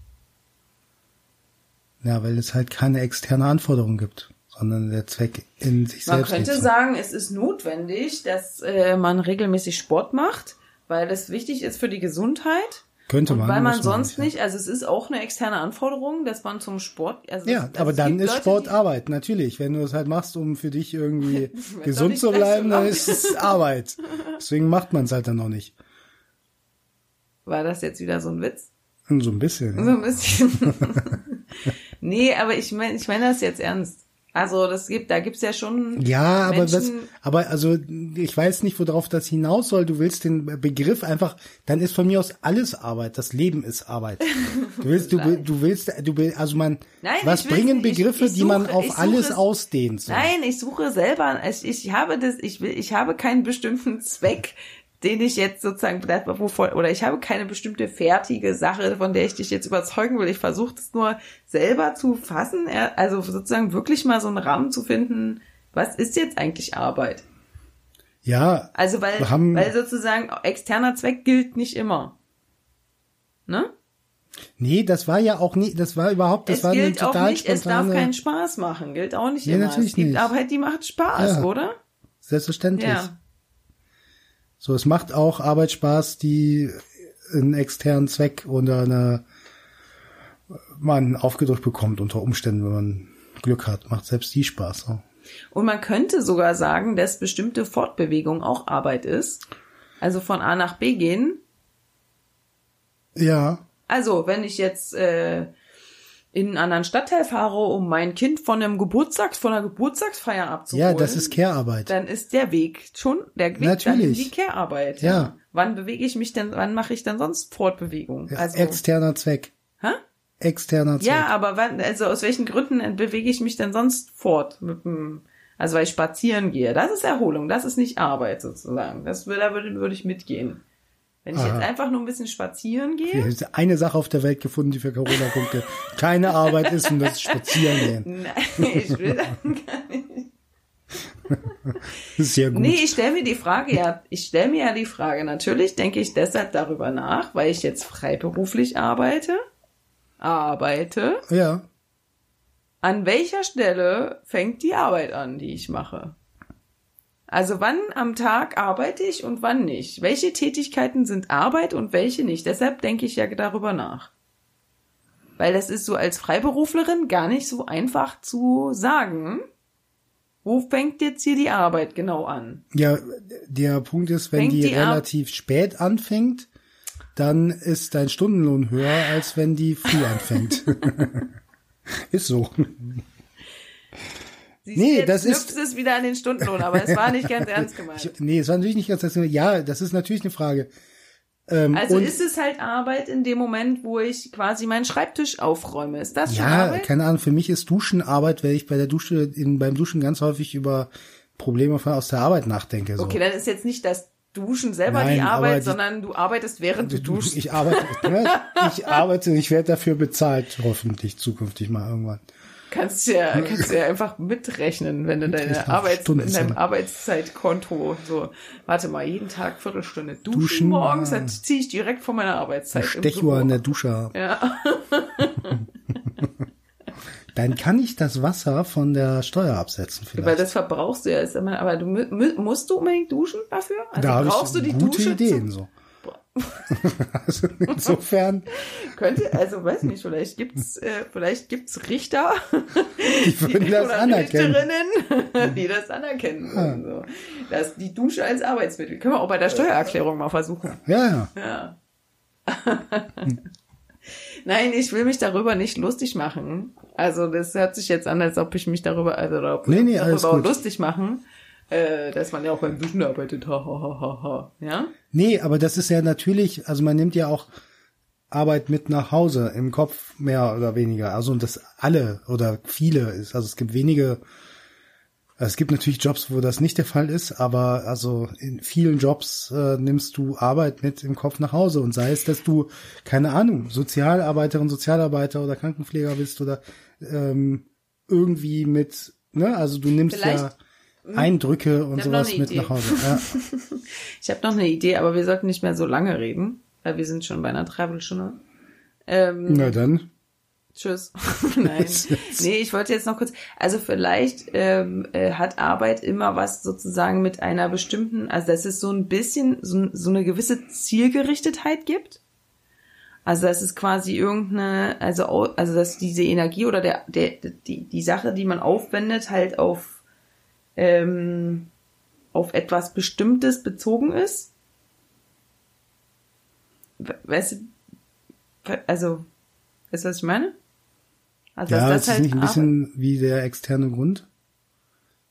Ja, weil es halt keine externe Anforderung gibt, sondern der Zweck in sich man selbst. Man könnte sagen, es ist notwendig, dass äh, man regelmäßig Sport macht, weil das wichtig ist für die Gesundheit. Könnte man. Und weil man sonst nicht, also es ist auch eine externe Anforderung, dass man zum Sport. Also ja, also aber dann ist Leute, Sport Arbeit, natürlich. Wenn du es halt machst, um für dich irgendwie gesund zu bleiben, dann ist es Arbeit. Deswegen macht man es halt dann noch nicht. War das jetzt wieder so ein Witz? So ein bisschen. So ein bisschen. nee, aber ich meine, ich meine das jetzt ernst. Also das gibt, da gibt's ja schon. Ja, aber Menschen, das, aber also ich weiß nicht, worauf das hinaus soll. Du willst den Begriff einfach, dann ist von mir aus alles Arbeit. Das Leben ist Arbeit. Du willst, du, du willst, du willst, also man, Nein, was bringen Begriffe, ich, ich die man suche, auf alles es, ausdehnt? So. Nein, ich suche selber, ich, ich habe das, ich will, ich habe keinen bestimmten Zweck, den ich jetzt sozusagen, wovon, oder ich habe keine bestimmte fertige Sache, von der ich dich jetzt überzeugen will. Ich versuche das nur selber zu fassen, also sozusagen wirklich mal so einen Rahmen zu finden, was ist jetzt eigentlich Arbeit? Ja. Also weil, weil sozusagen externer Zweck gilt nicht immer. Ne? Nee, das war ja auch nie, das war überhaupt, das es war gilt total auch nicht, spontane... Es darf keinen Spaß machen, gilt auch nicht nee, immer. Natürlich es gibt nicht. Arbeit, die macht Spaß, ja. oder? Selbstverständlich. Ja. So, es macht auch Arbeit Spaß, die einen externen Zweck oder eine man aufgedrückt bekommt unter Umständen, wenn man Glück hat, macht selbst die Spaß. So. Und man könnte sogar sagen, dass bestimmte Fortbewegung auch Arbeit ist. Also von A nach B gehen. Ja. Also, wenn ich jetzt äh, in einen anderen Stadtteil fahre, um mein Kind von einem Geburtstags, von einer Geburtstagsfeier abzuholen. Ja, das ist Care-Arbeit. Dann ist der Weg schon der Weg Natürlich. die Care-Arbeit. Ja. ja. Wann bewege ich mich denn, wann mache ich denn sonst Fortbewegung? Also, externer Zweck. hä? Externer Zweck. Ja, aber wann, also aus welchen Gründen bewege ich mich denn sonst fort mit dem, also weil ich spazieren gehe? Das ist Erholung, das ist nicht Arbeit sozusagen. Das da würde, würde ich mitgehen. Wenn ich Aha. jetzt einfach nur ein bisschen spazieren gehe. Ich habe eine Sache auf der Welt gefunden, die für Corona-Punkte keine Arbeit ist und das ist spazieren gehen. Nein, ich will das gar nicht. Sehr gut. Nee, ich stelle mir die Frage ja, ich stelle mir ja die Frage, natürlich denke ich deshalb darüber nach, weil ich jetzt freiberuflich arbeite, arbeite, Ja. an welcher Stelle fängt die Arbeit an, die ich mache? Also wann am Tag arbeite ich und wann nicht? Welche Tätigkeiten sind Arbeit und welche nicht? Deshalb denke ich ja darüber nach. Weil das ist so als Freiberuflerin gar nicht so einfach zu sagen. Wo fängt jetzt hier die Arbeit genau an? Ja, der Punkt ist, wenn Fängt die, die relativ spät anfängt, dann ist dein Stundenlohn höher, als wenn die früh anfängt. ist so. Siehst Nee, du, jetzt das ist- es wieder an den Stundenlohn, aber es war nicht ganz ernst gemeint. Ich, nee, es war natürlich nicht ganz das. Ja, das ist natürlich eine Frage. Ähm, Also ist es halt Arbeit in dem Moment, wo ich quasi meinen Schreibtisch aufräume. Ist das schon ja, Arbeit? keine Ahnung, für mich ist Duschen Arbeit, weil ich bei der Dusche, in, beim Duschen ganz häufig über Probleme von, aus der Arbeit nachdenke. So. Okay, dann ist jetzt nicht das Duschen selber Nein, die Arbeit, die- sondern du arbeitest während du duschst. Ich arbeite, ich arbeite, ich werde dafür bezahlt, hoffentlich zukünftig mal irgendwann. Kannst ja, kannst ja einfach mitrechnen, wenn du deine Arbeits in deinem. Arbeitszeitkonto so, warte mal, jeden Tag Viertelstunde duschen, Duschen, morgens, dann ziehe ich direkt von meiner Arbeitszeit. Stechuhr an der Dusche. Ja. Dann kann ich das Wasser von der Steuer absetzen Weil vielleicht. das verbrauchst du ja, ist immer, aber du musst du unbedingt duschen dafür? Also da brauchst ich du die gute Dusche Ideen so. Also insofern, könnte, also weiß nicht, vielleicht gibt's, äh, vielleicht gibt's Richter, die würden das oder anerkennen. Richterinnen, die das anerkennen würden. So. Das, die Dusche als Arbeitsmittel. Können wir auch bei der Steuererklärung mal versuchen. Ja, ja. Ja. Nein, ich will mich darüber nicht lustig machen. Also das hört sich jetzt an, als ob ich mich darüber, also oder ob Nee, nee, darüber lustig machen, äh, dass man ja auch beim Duschen arbeitet. Ha, ha, ha, ha, ha. Ja? Nee, aber das ist ja natürlich, also man nimmt ja auch Arbeit mit nach Hause im Kopf mehr oder weniger. Also und das alle oder viele ist. Also es gibt wenige, also es gibt natürlich Jobs, wo das nicht der Fall ist, aber also in vielen Jobs äh, nimmst du Arbeit mit im Kopf nach Hause und sei es, dass du keine Ahnung Sozialarbeiterin, Sozialarbeiter oder Krankenpfleger bist oder ähm, irgendwie mit, ne, also du nimmst Vielleicht- ja Eindrücke und sowas mit nach Hause. Ja. Ich habe noch eine Idee, aber wir sollten nicht mehr so lange reden, weil wir sind schon bei einer Dreiviertelstunde. Ähm, Na dann. Tschüss. Nein. nee, ich wollte jetzt noch kurz, also vielleicht ähm, äh, hat Arbeit immer was sozusagen mit einer bestimmten, also dass es so ein bisschen, so, so eine gewisse Zielgerichtetheit gibt. Also dass es quasi irgendeine, also also dass diese Energie oder der, der die die Sache, die man aufwendet, halt auf ähm, auf etwas Bestimmtes bezogen ist. Weißt du, also, weißt du, was ich meine? Also, ja, das, das ist nicht ein bisschen Arbeit. wie der externe Grund?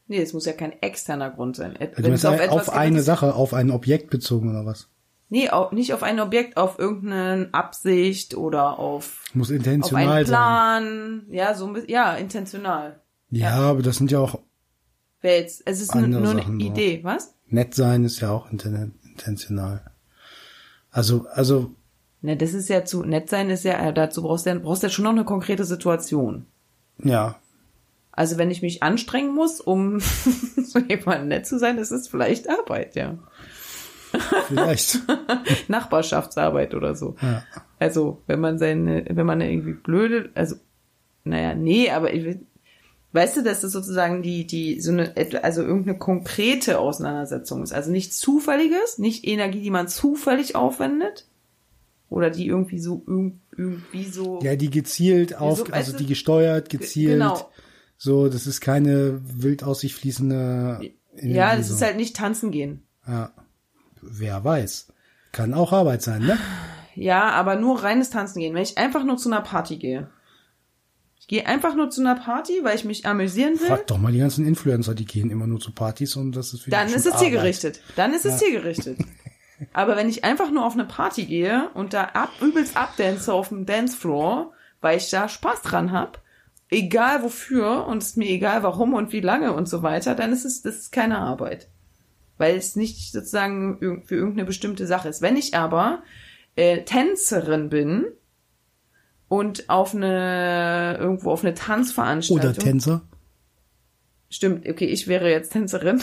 Nee, es muss ja kein externer Grund sein. Wenn es auf, auf eine Sache, auf ein Objekt bezogen oder was? Nee, auch nicht auf ein Objekt, auf irgendeine Absicht oder auf, muss intentional auf einen Plan. Sein. Ja, so ja, intentional. Ja, ja, aber das sind ja auch. Jetzt, es ist nur, nur eine Idee, auch. was? Nett sein ist ja auch intentional. Also, also. Ne, das ist ja zu, nett sein ist ja, dazu brauchst du ja, brauchst ja schon noch eine konkrete Situation. Ja. Also wenn ich mich anstrengen muss, um so jemand nett zu sein, ist es vielleicht Arbeit, ja. Vielleicht. Nachbarschaftsarbeit oder so. Ja. Also, wenn man seine, wenn man irgendwie blöde, also, naja, nee, aber ich, weißt du, dass das sozusagen die, die, so eine, also irgendeine konkrete Auseinandersetzung ist. Also nicht zufälliges, nicht Energie, die man zufällig aufwendet. Oder die irgendwie so, irgendwie so. Ja, die gezielt auf, so, also die gesteuert, gezielt. Genau. So, das ist keine wild aus sich fließende. Energie, ja, das so. ist halt nicht tanzen gehen. Ja. Wer weiß. Kann auch Arbeit sein, ne? Ja, aber nur reines Tanzen gehen. Wenn ich einfach nur zu einer Party gehe. Gehe einfach nur zu einer Party, weil ich mich amüsieren will. Frag doch mal die ganzen Influencer, die gehen immer nur zu Partys und das ist für Dann ist es zielgerichtet. Dann ist es ja. zielgerichtet. Aber wenn ich einfach nur auf eine Party gehe und da ab, übelst abdance auf dem Dancefloor, weil ich da Spaß dran hab, egal wofür und es ist mir egal warum und wie lange und so weiter, dann ist es das ist keine Arbeit weil es nicht sozusagen für irgendeine bestimmte Sache ist. Wenn ich aber äh, Tänzerin bin und auf eine irgendwo auf eine Tanzveranstaltung oder Tänzer Stimmt, okay, ich wäre jetzt Tänzerin.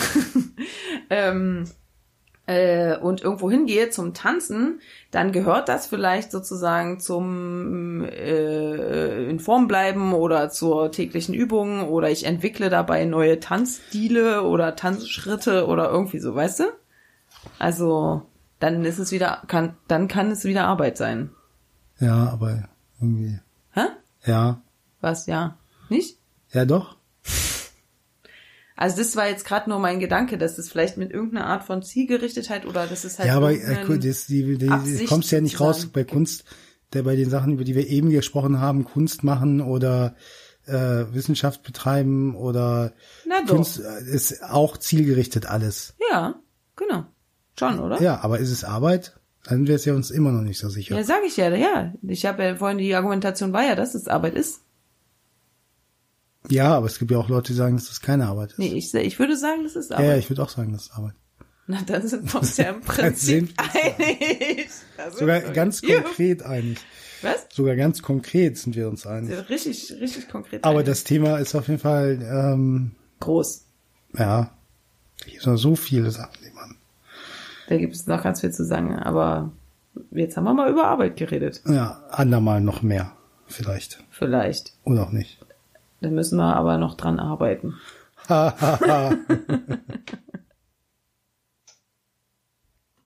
ähm, äh, und irgendwo hingehe zum Tanzen, dann gehört das vielleicht sozusagen zum äh, in Form bleiben oder zur täglichen Übung oder ich entwickle dabei neue Tanzstile oder Tanzschritte oder irgendwie so, weißt du? Also dann ist es wieder, kann, dann kann es wieder Arbeit sein. Ja, aber irgendwie. Hä? Ja. Was, ja? Nicht? Ja, doch. Also das war jetzt gerade nur mein Gedanke, dass das vielleicht mit irgendeiner Art von Zielgerichtetheit oder das ist halt. Ja, aber äh, das, die, die, die kommst ja nicht raus bei Kunst, der bei den Sachen, über die wir eben gesprochen haben, Kunst machen oder äh, Wissenschaft betreiben oder Na doch. Kunst äh, ist auch zielgerichtet alles. Ja, genau. Schon, oder? Ja, aber ist es Arbeit? Dann wäre es ja uns immer noch nicht so sicher. Ja, sage ich ja, ja. Ich habe ja vorhin die Argumentation war ja, dass es Arbeit ist. Ja, aber es gibt ja auch Leute, die sagen, dass das keine Arbeit ist. Nee, ich, ich würde sagen, das ist Arbeit. Ja, ich würde auch sagen, das ist Arbeit. Na, dann sind wir uns ja im Prinzip einig. Sogar ganz Juhu. konkret einig. Was? Sogar ganz konkret sind wir uns einig. Richtig, richtig konkret. Aber einig. das Thema ist auf jeden Fall ähm, groß. Ja, hier sind noch so viele Sachen. Da gibt es noch ganz viel zu sagen, aber jetzt haben wir mal über Arbeit geredet. Ja, andermal noch mehr, vielleicht. Vielleicht. Oder auch nicht. Da müssen wir aber noch dran arbeiten.